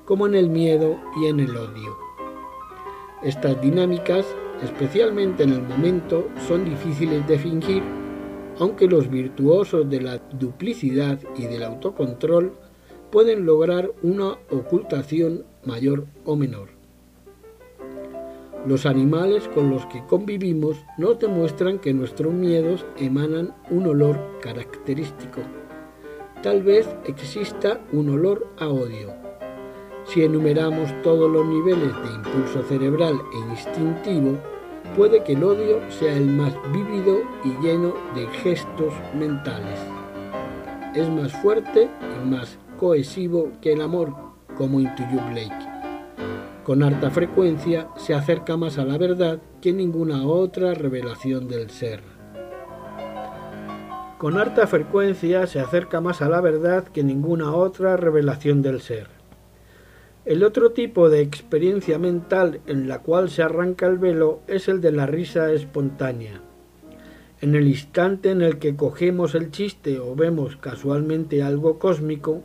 como en el miedo y en el odio. Estas dinámicas, especialmente en el momento, son difíciles de fingir, aunque los virtuosos de la duplicidad y del autocontrol pueden lograr una ocultación mayor o menor. Los animales con los que convivimos nos demuestran que nuestros miedos emanan un olor característico. Tal vez exista un olor a odio. Si enumeramos todos los niveles de impulso cerebral e instintivo, puede que el odio sea el más vívido y lleno de gestos mentales. Es más fuerte y más cohesivo que el amor, como intuyó Blake con harta frecuencia se acerca más a la verdad que ninguna otra revelación del ser. Con harta frecuencia se acerca más a la verdad que ninguna otra revelación del ser. El otro tipo de experiencia mental en la cual se arranca el velo es el de la risa espontánea. En el instante en el que cogemos el chiste o vemos casualmente algo cósmico,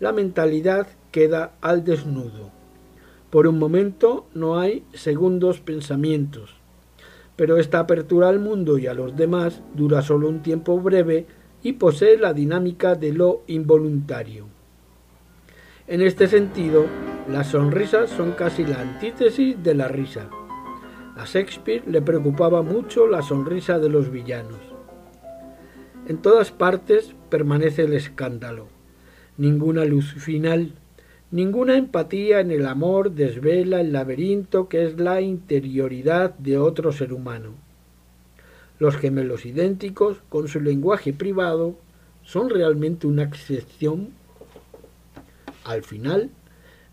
la mentalidad queda al desnudo. Por un momento no hay segundos pensamientos, pero esta apertura al mundo y a los demás dura solo un tiempo breve y posee la dinámica de lo involuntario. En este sentido, las sonrisas son casi la antítesis de la risa. A Shakespeare le preocupaba mucho la sonrisa de los villanos. En todas partes permanece el escándalo. Ninguna luz final, Ninguna empatía en el amor desvela el laberinto que es la interioridad de otro ser humano. Los gemelos idénticos, con su lenguaje privado, son realmente una excepción. Al final,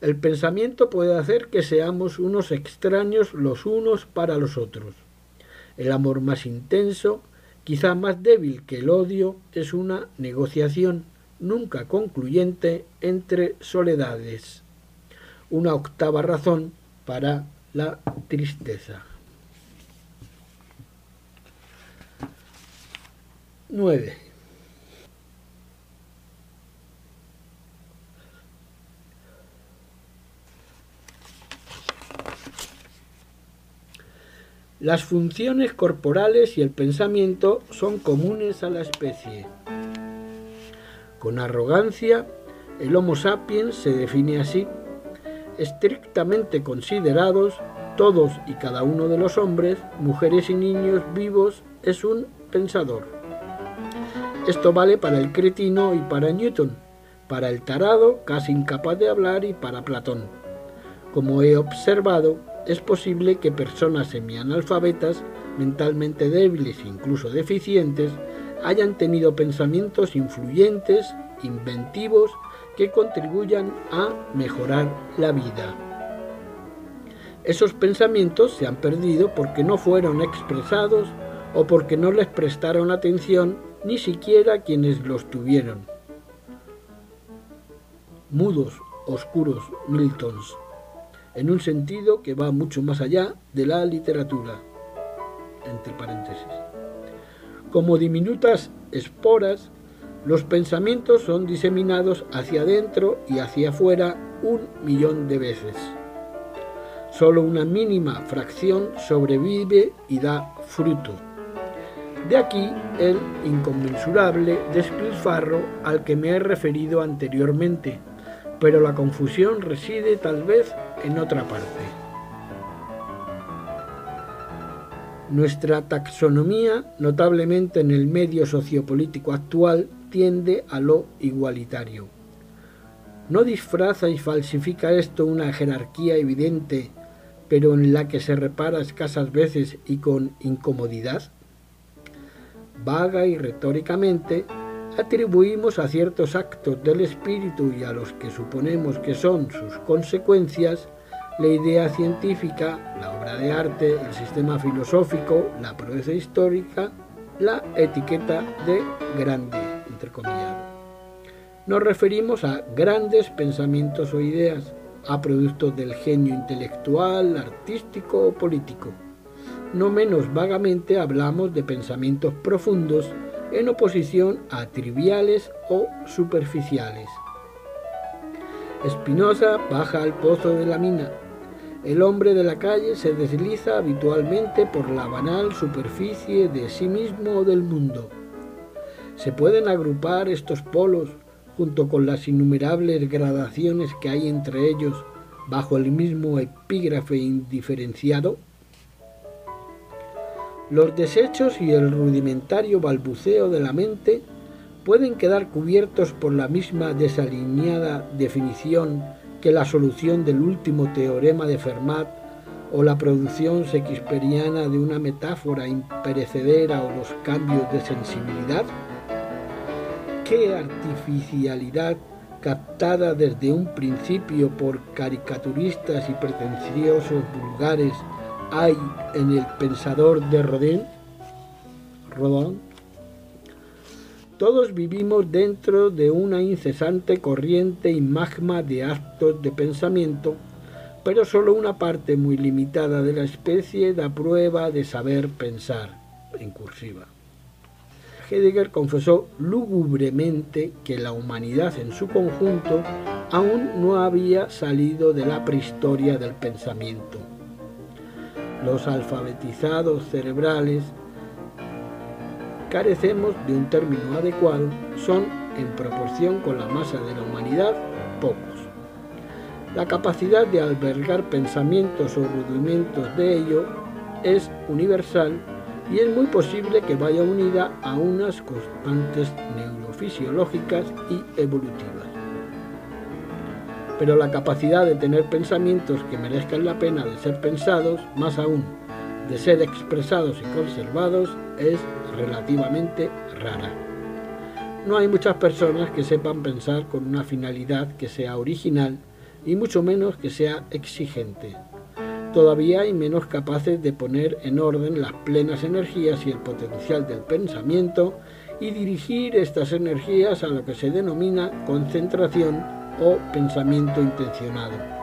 el pensamiento puede hacer que seamos unos extraños los unos para los otros. El amor más intenso, quizá más débil que el odio, es una negociación nunca concluyente entre soledades. Una octava razón para la tristeza. 9. Las funciones corporales y el pensamiento son comunes a la especie. Con arrogancia, el Homo sapiens se define así. Estrictamente considerados, todos y cada uno de los hombres, mujeres y niños vivos es un pensador. Esto vale para el cretino y para Newton, para el tarado, casi incapaz de hablar, y para Platón. Como he observado, es posible que personas semianalfabetas, mentalmente débiles e incluso deficientes, hayan tenido pensamientos influyentes, inventivos, que contribuyan a mejorar la vida. Esos pensamientos se han perdido porque no fueron expresados o porque no les prestaron atención ni siquiera quienes los tuvieron. Mudos, oscuros Miltons, en un sentido que va mucho más allá de la literatura, entre paréntesis. Como diminutas esporas, los pensamientos son diseminados hacia adentro y hacia afuera un millón de veces. Solo una mínima fracción sobrevive y da fruto. De aquí el inconmensurable despilfarro al que me he referido anteriormente, pero la confusión reside tal vez en otra parte. Nuestra taxonomía, notablemente en el medio sociopolítico actual, tiende a lo igualitario. ¿No disfraza y falsifica esto una jerarquía evidente, pero en la que se repara escasas veces y con incomodidad? Vaga y retóricamente, atribuimos a ciertos actos del espíritu y a los que suponemos que son sus consecuencias la idea científica, la obra de arte, el sistema filosófico, la proeza histórica, la etiqueta de grande, entrecomillado. Nos referimos a grandes pensamientos o ideas, a productos del genio intelectual, artístico o político. No menos vagamente hablamos de pensamientos profundos en oposición a triviales o superficiales. Espinosa baja al pozo de la mina. El hombre de la calle se desliza habitualmente por la banal superficie de sí mismo o del mundo. Se pueden agrupar estos polos junto con las innumerables gradaciones que hay entre ellos bajo el mismo epígrafe indiferenciado. Los desechos y el rudimentario balbuceo de la mente pueden quedar cubiertos por la misma desalineada definición que la solución del último teorema de Fermat o la producción shakespeariana de una metáfora imperecedera o los cambios de sensibilidad? ¿Qué artificialidad captada desde un principio por caricaturistas y pretenciosos vulgares hay en el pensador de Rodin? Rodin. Todos vivimos dentro de una incesante corriente y magma de actos de pensamiento, pero solo una parte muy limitada de la especie da prueba de saber pensar, en cursiva. Heidegger confesó lúgubremente que la humanidad en su conjunto aún no había salido de la prehistoria del pensamiento los alfabetizados cerebrales, carecemos de un término adecuado, son en proporción con la masa de la humanidad pocos. La capacidad de albergar pensamientos o rudimentos de ello es universal y es muy posible que vaya unida a unas constantes neurofisiológicas y evolutivas pero la capacidad de tener pensamientos que merezcan la pena de ser pensados, más aún, de ser expresados y conservados, es relativamente rara. No hay muchas personas que sepan pensar con una finalidad que sea original y mucho menos que sea exigente. Todavía hay menos capaces de poner en orden las plenas energías y el potencial del pensamiento y dirigir estas energías a lo que se denomina concentración o pensamiento intencionado.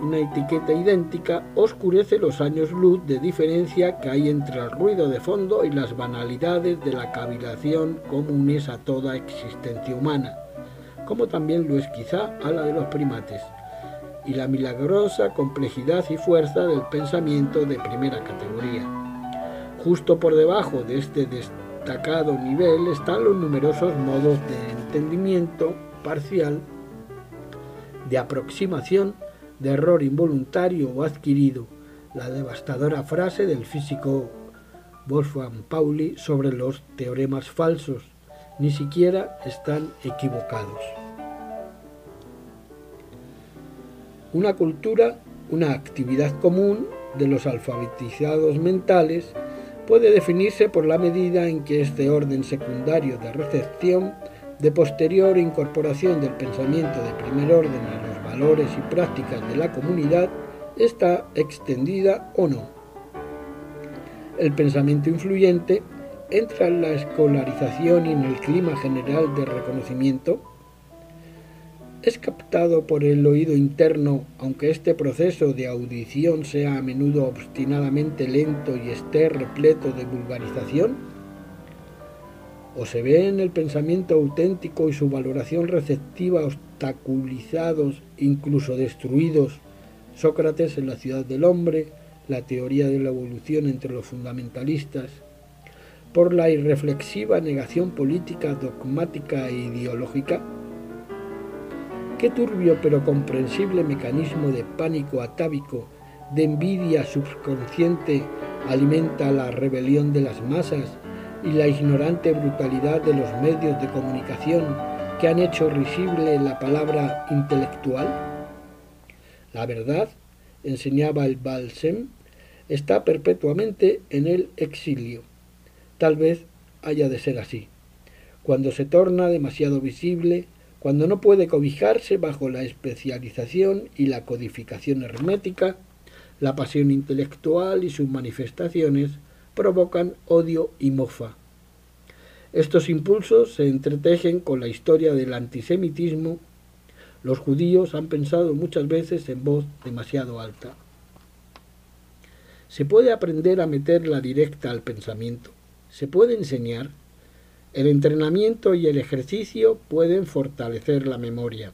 Una etiqueta idéntica oscurece los años luz de diferencia que hay entre el ruido de fondo y las banalidades de la cavilación comunes a toda existencia humana, como también lo es quizá a la de los primates, y la milagrosa complejidad y fuerza del pensamiento de primera categoría. Justo por debajo de este destacado nivel están los numerosos modos de entendimiento parcial de aproximación, de error involuntario o adquirido, la devastadora frase del físico Wolfgang Pauli sobre los teoremas falsos, ni siquiera están equivocados. Una cultura, una actividad común de los alfabetizados mentales, puede definirse por la medida en que este orden secundario de recepción de posterior incorporación del pensamiento de primer orden a los valores y prácticas de la comunidad está extendida o no. El pensamiento influyente entra en la escolarización y en el clima general de reconocimiento. Es captado por el oído interno, aunque este proceso de audición sea a menudo obstinadamente lento y esté repleto de vulgarización o se ve en el pensamiento auténtico y su valoración receptiva obstaculizados, incluso destruidos. Sócrates en la ciudad del hombre, la teoría de la evolución entre los fundamentalistas, por la irreflexiva negación política, dogmática e ideológica. Qué turbio pero comprensible mecanismo de pánico atávico, de envidia subconsciente alimenta la rebelión de las masas y la ignorante brutalidad de los medios de comunicación que han hecho risible la palabra intelectual? La verdad, enseñaba el Balsem, está perpetuamente en el exilio. Tal vez haya de ser así. Cuando se torna demasiado visible, cuando no puede cobijarse bajo la especialización y la codificación hermética, la pasión intelectual y sus manifestaciones provocan odio y mofa. Estos impulsos se entretejen con la historia del antisemitismo. Los judíos han pensado muchas veces en voz demasiado alta. Se puede aprender a meter la directa al pensamiento. Se puede enseñar. El entrenamiento y el ejercicio pueden fortalecer la memoria.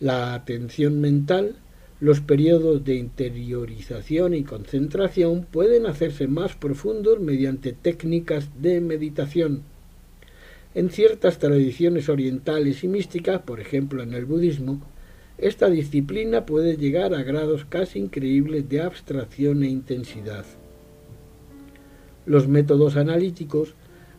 La atención mental los periodos de interiorización y concentración pueden hacerse más profundos mediante técnicas de meditación. En ciertas tradiciones orientales y místicas, por ejemplo en el budismo, esta disciplina puede llegar a grados casi increíbles de abstracción e intensidad. Los métodos analíticos,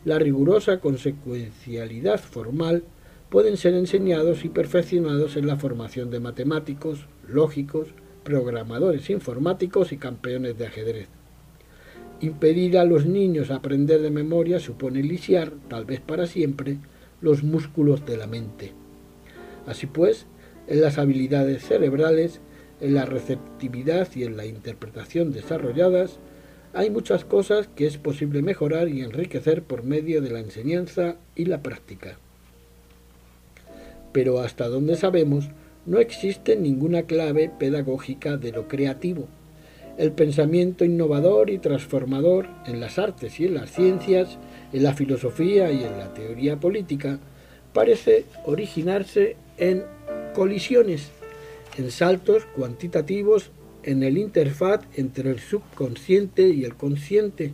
la rigurosa consecuencialidad formal, pueden ser enseñados y perfeccionados en la formación de matemáticos, lógicos, programadores informáticos y campeones de ajedrez. Impedir a los niños aprender de memoria supone lisiar, tal vez para siempre, los músculos de la mente. Así pues, en las habilidades cerebrales, en la receptividad y en la interpretación desarrolladas, hay muchas cosas que es posible mejorar y enriquecer por medio de la enseñanza y la práctica. Pero hasta donde sabemos, no existe ninguna clave pedagógica de lo creativo. El pensamiento innovador y transformador en las artes y en las ciencias, en la filosofía y en la teoría política, parece originarse en colisiones, en saltos cuantitativos en el interfaz entre el subconsciente y el consciente,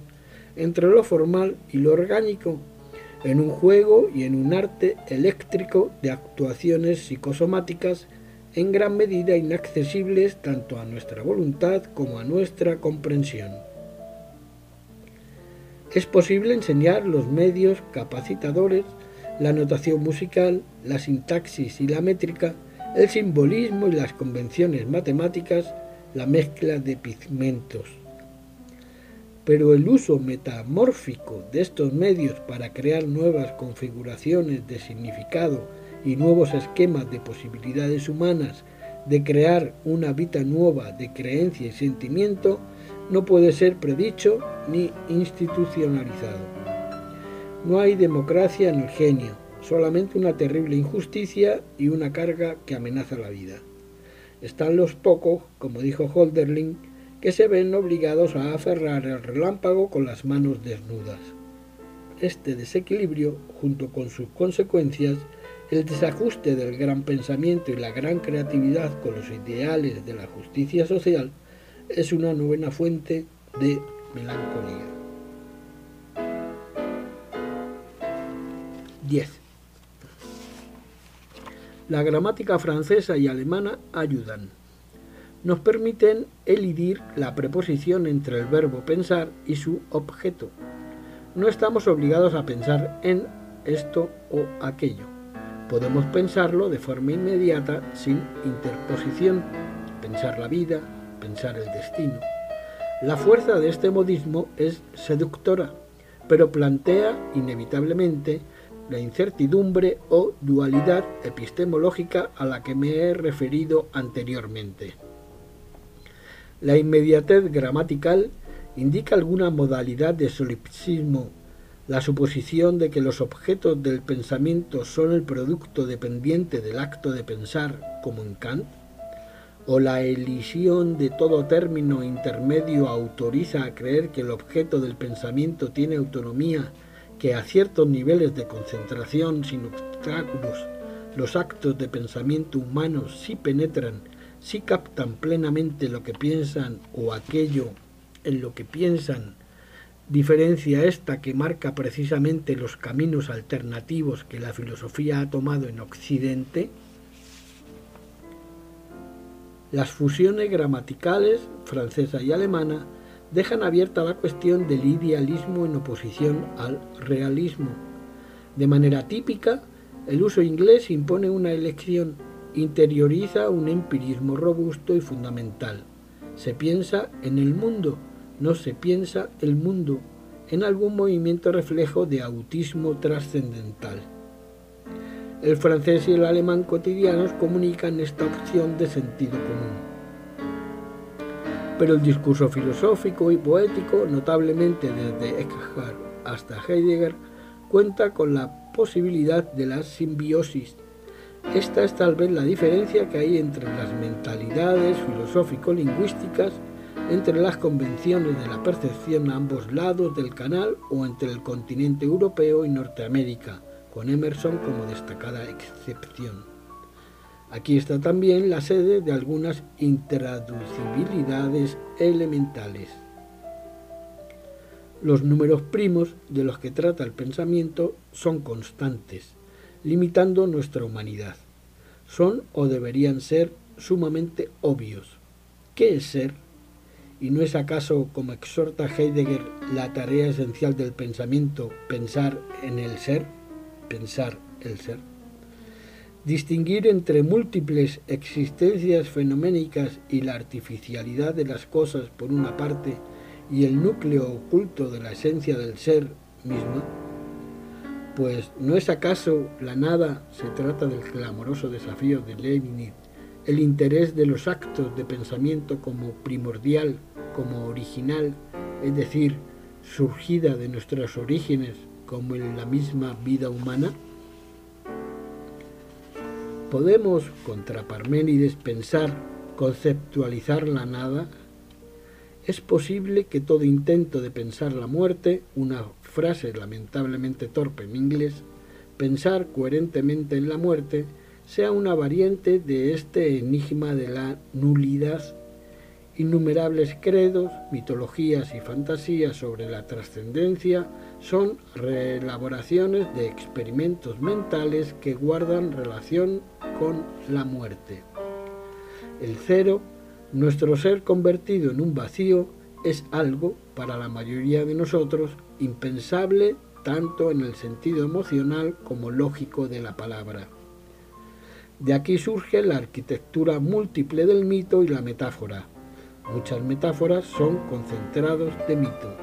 entre lo formal y lo orgánico, en un juego y en un arte eléctrico de actuaciones psicosomáticas en gran medida inaccesibles tanto a nuestra voluntad como a nuestra comprensión. Es posible enseñar los medios capacitadores, la notación musical, la sintaxis y la métrica, el simbolismo y las convenciones matemáticas, la mezcla de pigmentos. Pero el uso metamórfico de estos medios para crear nuevas configuraciones de significado y nuevos esquemas de posibilidades humanas de crear una vida nueva de creencia y sentimiento no puede ser predicho ni institucionalizado. No hay democracia en el genio, solamente una terrible injusticia y una carga que amenaza la vida. Están los pocos, como dijo Holderlin, que se ven obligados a aferrar el relámpago con las manos desnudas. Este desequilibrio, junto con sus consecuencias, el desajuste del gran pensamiento y la gran creatividad con los ideales de la justicia social es una novena fuente de melancolía. 10. La gramática francesa y alemana ayudan. Nos permiten elidir la preposición entre el verbo pensar y su objeto. No estamos obligados a pensar en esto o aquello podemos pensarlo de forma inmediata sin interposición, pensar la vida, pensar el destino. La fuerza de este modismo es seductora, pero plantea inevitablemente la incertidumbre o dualidad epistemológica a la que me he referido anteriormente. La inmediatez gramatical indica alguna modalidad de solipsismo la suposición de que los objetos del pensamiento son el producto dependiente del acto de pensar, como en Kant, o la elisión de todo término intermedio autoriza a creer que el objeto del pensamiento tiene autonomía, que a ciertos niveles de concentración sin obstáculos los actos de pensamiento humanos sí penetran, sí captan plenamente lo que piensan o aquello en lo que piensan diferencia esta que marca precisamente los caminos alternativos que la filosofía ha tomado en Occidente, las fusiones gramaticales francesa y alemana dejan abierta la cuestión del idealismo en oposición al realismo. De manera típica, el uso inglés impone una elección, interioriza un empirismo robusto y fundamental. Se piensa en el mundo, no se piensa el mundo, en algún movimiento reflejo de autismo trascendental. El francés y el alemán cotidianos comunican esta opción de sentido común. Pero el discurso filosófico y poético, notablemente desde Eckhart hasta Heidegger, cuenta con la posibilidad de la simbiosis. Esta es tal vez la diferencia que hay entre las mentalidades filosófico-lingüísticas, entre las convenciones de la percepción a ambos lados del canal o entre el continente europeo y Norteamérica, con Emerson como destacada excepción. Aquí está también la sede de algunas intraducibilidades elementales. Los números primos de los que trata el pensamiento son constantes, limitando nuestra humanidad. Son o deberían ser sumamente obvios. ¿Qué es ser? ¿Y no es acaso, como exhorta Heidegger, la tarea esencial del pensamiento pensar en el ser? Pensar el ser. Distinguir entre múltiples existencias fenoménicas y la artificialidad de las cosas por una parte y el núcleo oculto de la esencia del ser misma, pues ¿no es acaso la nada, se trata del clamoroso desafío de Leibniz, el interés de los actos de pensamiento como primordial, como original, es decir, surgida de nuestros orígenes como en la misma vida humana? ¿Podemos, contra Parménides, pensar, conceptualizar la nada? Es posible que todo intento de pensar la muerte, una frase lamentablemente torpe en inglés, pensar coherentemente en la muerte, sea una variante de este enigma de la nulidad. Innumerables credos, mitologías y fantasías sobre la trascendencia son reelaboraciones de experimentos mentales que guardan relación con la muerte. El cero, nuestro ser convertido en un vacío, es algo, para la mayoría de nosotros, impensable tanto en el sentido emocional como lógico de la palabra. De aquí surge la arquitectura múltiple del mito y la metáfora. Muchas metáforas son concentrados de mito.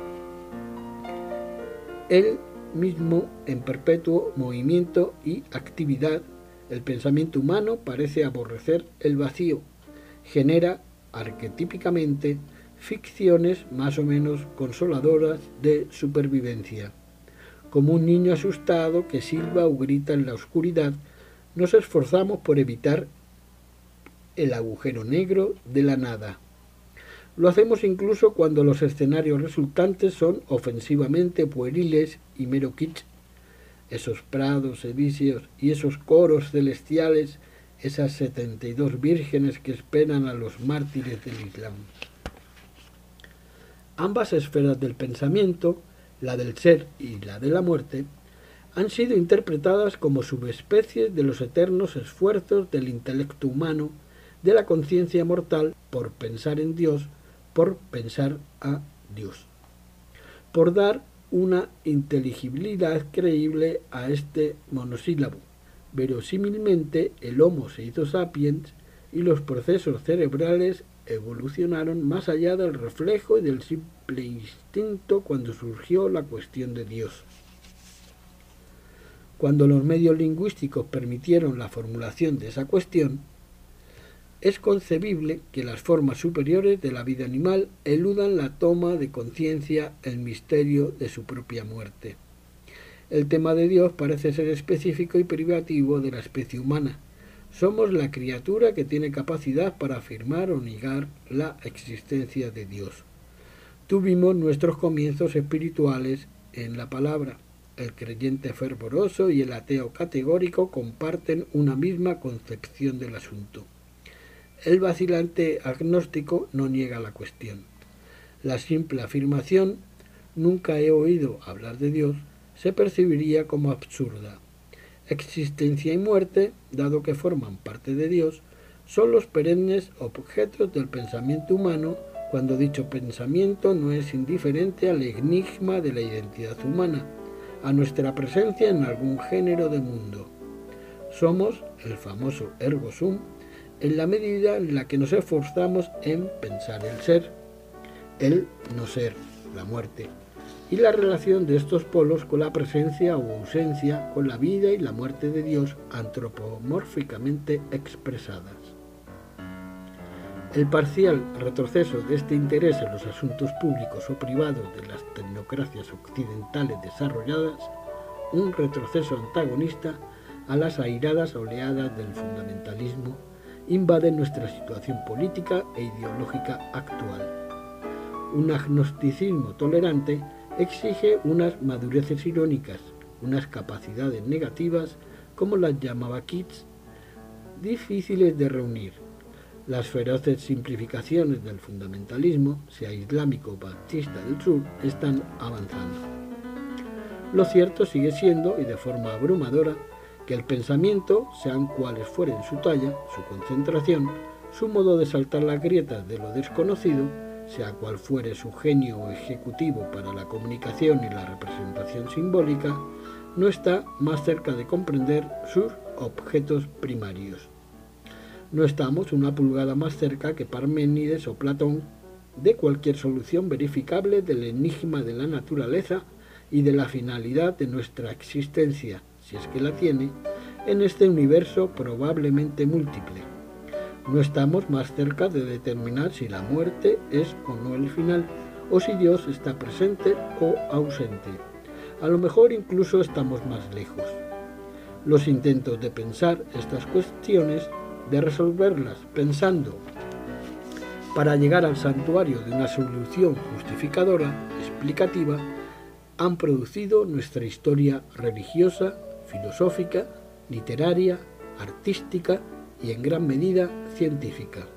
El mismo en perpetuo movimiento y actividad el pensamiento humano parece aborrecer el vacío, genera arquetípicamente ficciones más o menos consoladoras de supervivencia. Como un niño asustado que silba o grita en la oscuridad, nos esforzamos por evitar el agujero negro de la nada. Lo hacemos incluso cuando los escenarios resultantes son ofensivamente pueriles y mero kitsch esos prados edíceos y esos coros celestiales, esas setenta y dos vírgenes que esperan a los mártires del Islam. Ambas esferas del pensamiento, la del ser y la de la muerte, han sido interpretadas como subespecies de los eternos esfuerzos del intelecto humano, de la conciencia mortal, por pensar en Dios, por pensar a Dios, por dar una inteligibilidad creíble a este monosílabo. Verosímilmente, el Homo se hizo sapiens y los procesos cerebrales evolucionaron más allá del reflejo y del simple instinto cuando surgió la cuestión de Dios. Cuando los medios lingüísticos permitieron la formulación de esa cuestión, es concebible que las formas superiores de la vida animal eludan la toma de conciencia el misterio de su propia muerte. El tema de Dios parece ser específico y privativo de la especie humana. Somos la criatura que tiene capacidad para afirmar o negar la existencia de Dios. Tuvimos nuestros comienzos espirituales en la palabra. El creyente fervoroso y el ateo categórico comparten una misma concepción del asunto. El vacilante agnóstico no niega la cuestión. La simple afirmación nunca he oído hablar de Dios se percibiría como absurda. Existencia y muerte, dado que forman parte de Dios, son los perennes objetos del pensamiento humano cuando dicho pensamiento no es indiferente al enigma de la identidad humana, a nuestra presencia en algún género de mundo. Somos el famoso ergo sum en la medida en la que nos esforzamos en pensar el ser, el no ser, la muerte, y la relación de estos polos con la presencia o ausencia, con la vida y la muerte de Dios antropomórficamente expresadas. El parcial retroceso de este interés en los asuntos públicos o privados de las tecnocracias occidentales desarrolladas, un retroceso antagonista a las airadas oleadas del fundamentalismo, invade nuestra situación política e ideológica actual. Un agnosticismo tolerante exige unas madureces irónicas, unas capacidades negativas, como las llamaba Keats, difíciles de reunir las feroces simplificaciones del fundamentalismo, sea islámico o baptista del sur, están avanzando. Lo cierto sigue siendo, y de forma abrumadora, que el pensamiento, sean cuales fueren su talla, su concentración, su modo de saltar las grietas de lo desconocido, sea cual fuere su genio ejecutivo para la comunicación y la representación simbólica, no está más cerca de comprender sus objetos primarios. No estamos una pulgada más cerca que Parménides o Platón de cualquier solución verificable del enigma de la naturaleza y de la finalidad de nuestra existencia, si es que la tiene, en este universo probablemente múltiple. No estamos más cerca de determinar si la muerte es o no el final, o si Dios está presente o ausente. A lo mejor incluso estamos más lejos. Los intentos de pensar estas cuestiones de resolverlas pensando para llegar al santuario de una solución justificadora, explicativa, han producido nuestra historia religiosa, filosófica, literaria, artística y en gran medida científica.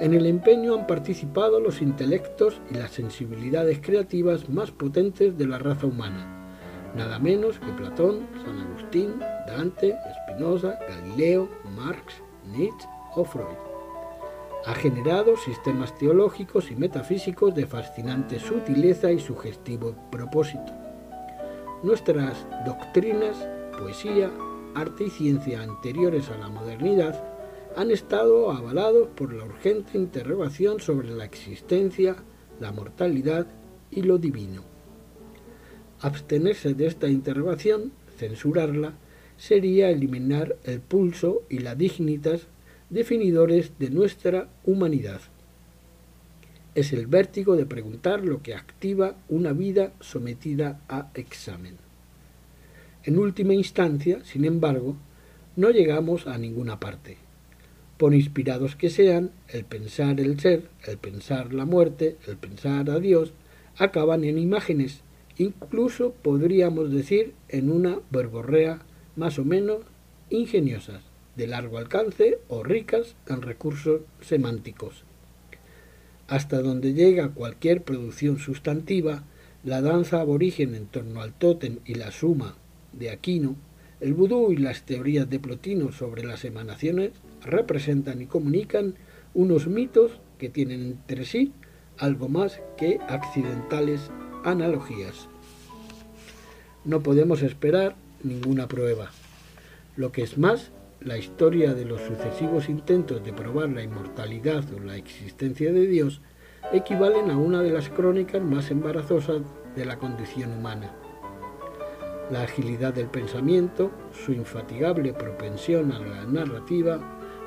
En el empeño han participado los intelectos y las sensibilidades creativas más potentes de la raza humana, nada menos que Platón, San Agustín, Dante, Spinoza, Galileo, Marx, Nietzsche o Freud. Ha generado sistemas teológicos y metafísicos de fascinante sutileza y sugestivo propósito. Nuestras doctrinas, poesía, arte y ciencia anteriores a la modernidad han estado avalados por la urgente interrogación sobre la existencia, la mortalidad y lo divino. Abstenerse de esta interrogación, censurarla, sería eliminar el pulso y la dignitas definidores de nuestra humanidad. Es el vértigo de preguntar lo que activa una vida sometida a examen. En última instancia, sin embargo, no llegamos a ninguna parte. Por inspirados que sean, el pensar el ser, el pensar la muerte, el pensar a Dios, acaban en imágenes, incluso podríamos decir en una verborrea más o menos ingeniosas, de largo alcance o ricas en recursos semánticos. Hasta donde llega cualquier producción sustantiva, la danza aborigen en torno al tótem y la suma de Aquino, el vudú y las teorías de Plotino sobre las emanaciones representan y comunican unos mitos que tienen entre sí algo más que accidentales analogías. No podemos esperar ninguna prueba. Lo que es más, la historia de los sucesivos intentos de probar la inmortalidad o la existencia de Dios equivalen a una de las crónicas más embarazosas de la condición humana. La agilidad del pensamiento, su infatigable propensión a la narrativa,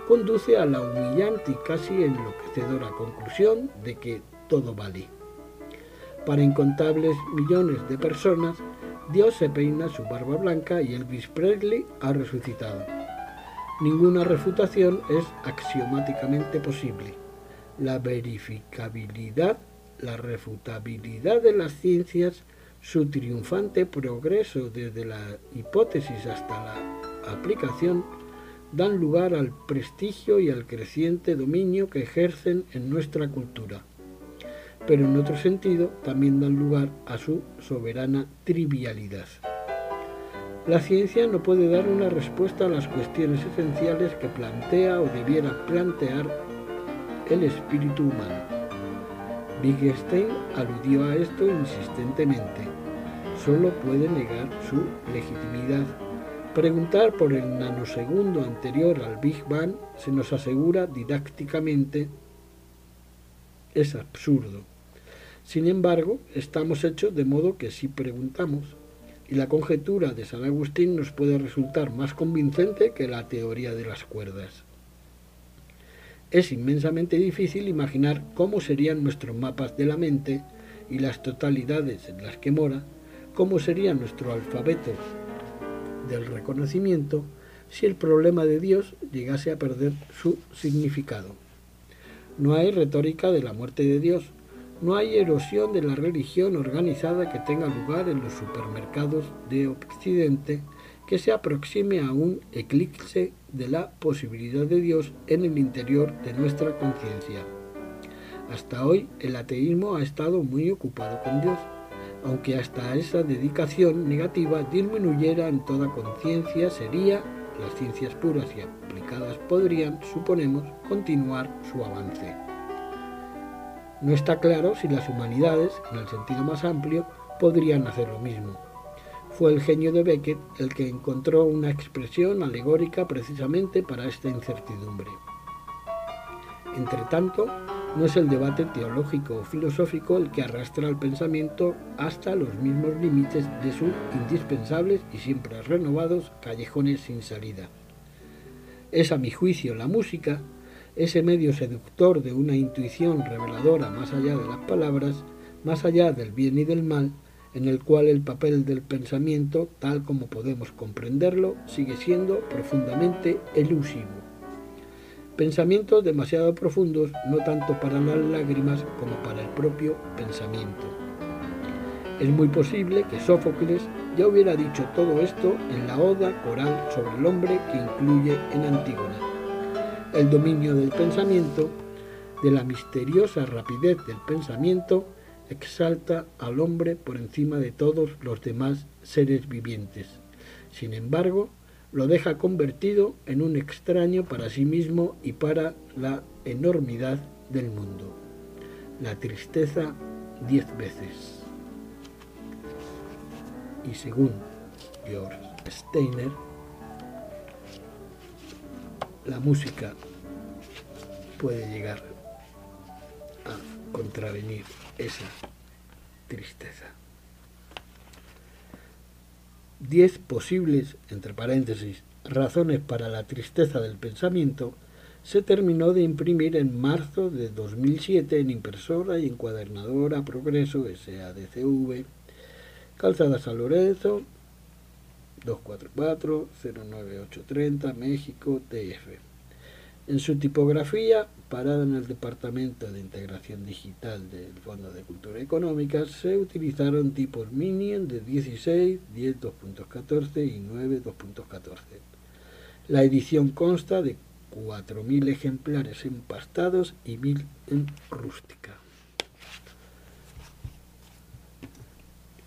conduce a la humillante y casi enloquecedora conclusión de que todo vale. Para incontables millones de personas, Dios se peina su barba blanca y Elvis Presley ha resucitado. Ninguna refutación es axiomáticamente posible. La verificabilidad, la refutabilidad de las ciencias, su triunfante progreso desde la hipótesis hasta la aplicación, dan lugar al prestigio y al creciente dominio que ejercen en nuestra cultura pero en otro sentido también dan lugar a su soberana trivialidad. La ciencia no puede dar una respuesta a las cuestiones esenciales que plantea o debiera plantear el espíritu humano. Wittgenstein aludió a esto insistentemente. Solo puede negar su legitimidad. Preguntar por el nanosegundo anterior al Big Bang se nos asegura didácticamente es absurdo. Sin embargo, estamos hechos de modo que si preguntamos, y la conjetura de San Agustín nos puede resultar más convincente que la teoría de las cuerdas. Es inmensamente difícil imaginar cómo serían nuestros mapas de la mente y las totalidades en las que mora, cómo sería nuestro alfabeto del reconocimiento si el problema de Dios llegase a perder su significado. No hay retórica de la muerte de Dios, no hay erosión de la religión organizada que tenga lugar en los supermercados de Occidente que se aproxime a un eclipse de la posibilidad de Dios en el interior de nuestra conciencia. Hasta hoy el ateísmo ha estado muy ocupado con Dios, aunque hasta esa dedicación negativa disminuyera en toda conciencia sería, las ciencias puras y aplicadas podrían, suponemos, continuar su avance. No está claro si las humanidades, en el sentido más amplio, podrían hacer lo mismo fue el genio de Beckett el que encontró una expresión alegórica precisamente para esta incertidumbre. Entretanto, no es el debate teológico o filosófico el que arrastra al pensamiento hasta los mismos límites de sus indispensables y siempre renovados callejones sin salida. Es a mi juicio la música, ese medio seductor de una intuición reveladora más allá de las palabras, más allá del bien y del mal, en el cual el papel del pensamiento, tal como podemos comprenderlo, sigue siendo profundamente elusivo. Pensamientos demasiado profundos, no tanto para las lágrimas como para el propio pensamiento. Es muy posible que Sófocles ya hubiera dicho todo esto en la oda coral sobre el hombre que incluye en Antígona. El dominio del pensamiento, de la misteriosa rapidez del pensamiento, exalta al hombre por encima de todos los demás seres vivientes. Sin embargo, lo deja convertido en un extraño para sí mismo y para la enormidad del mundo. La tristeza diez veces. Y según George Steiner, la música puede llegar a contravenir esa tristeza. Diez posibles, entre paréntesis, razones para la tristeza del pensamiento se terminó de imprimir en marzo de 2007 en impresora y encuadernadora Progreso SADCV, Calzada San Lorenzo, 244-09830, México, TF. En su tipografía, parada en el Departamento de Integración Digital del Fondo de Cultura Económica, se utilizaron tipos Minion de 16, 10 2.14 y 9 2.14. La edición consta de 4.000 ejemplares empastados y 1.000 en rústica.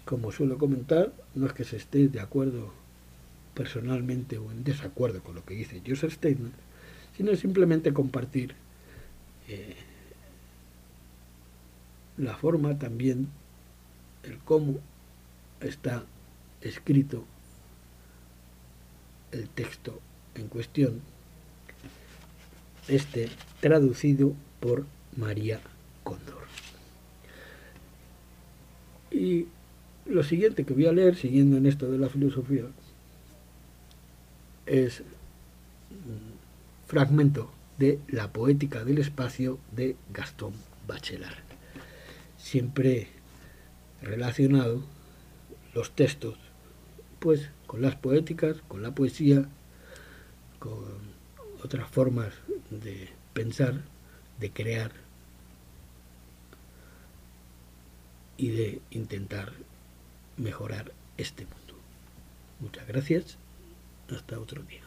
Como suelo comentar, no es que se esté de acuerdo personalmente o en desacuerdo con lo que dice Joseph Steiner, sino simplemente compartir eh, la forma también, el cómo está escrito el texto en cuestión, este traducido por María Cóndor. Y lo siguiente que voy a leer, siguiendo en esto de la filosofía, es fragmento de La poética del espacio de Gastón Bachelard. Siempre relacionado los textos pues con las poéticas, con la poesía, con otras formas de pensar, de crear y de intentar mejorar este mundo. Muchas gracias. Hasta otro día.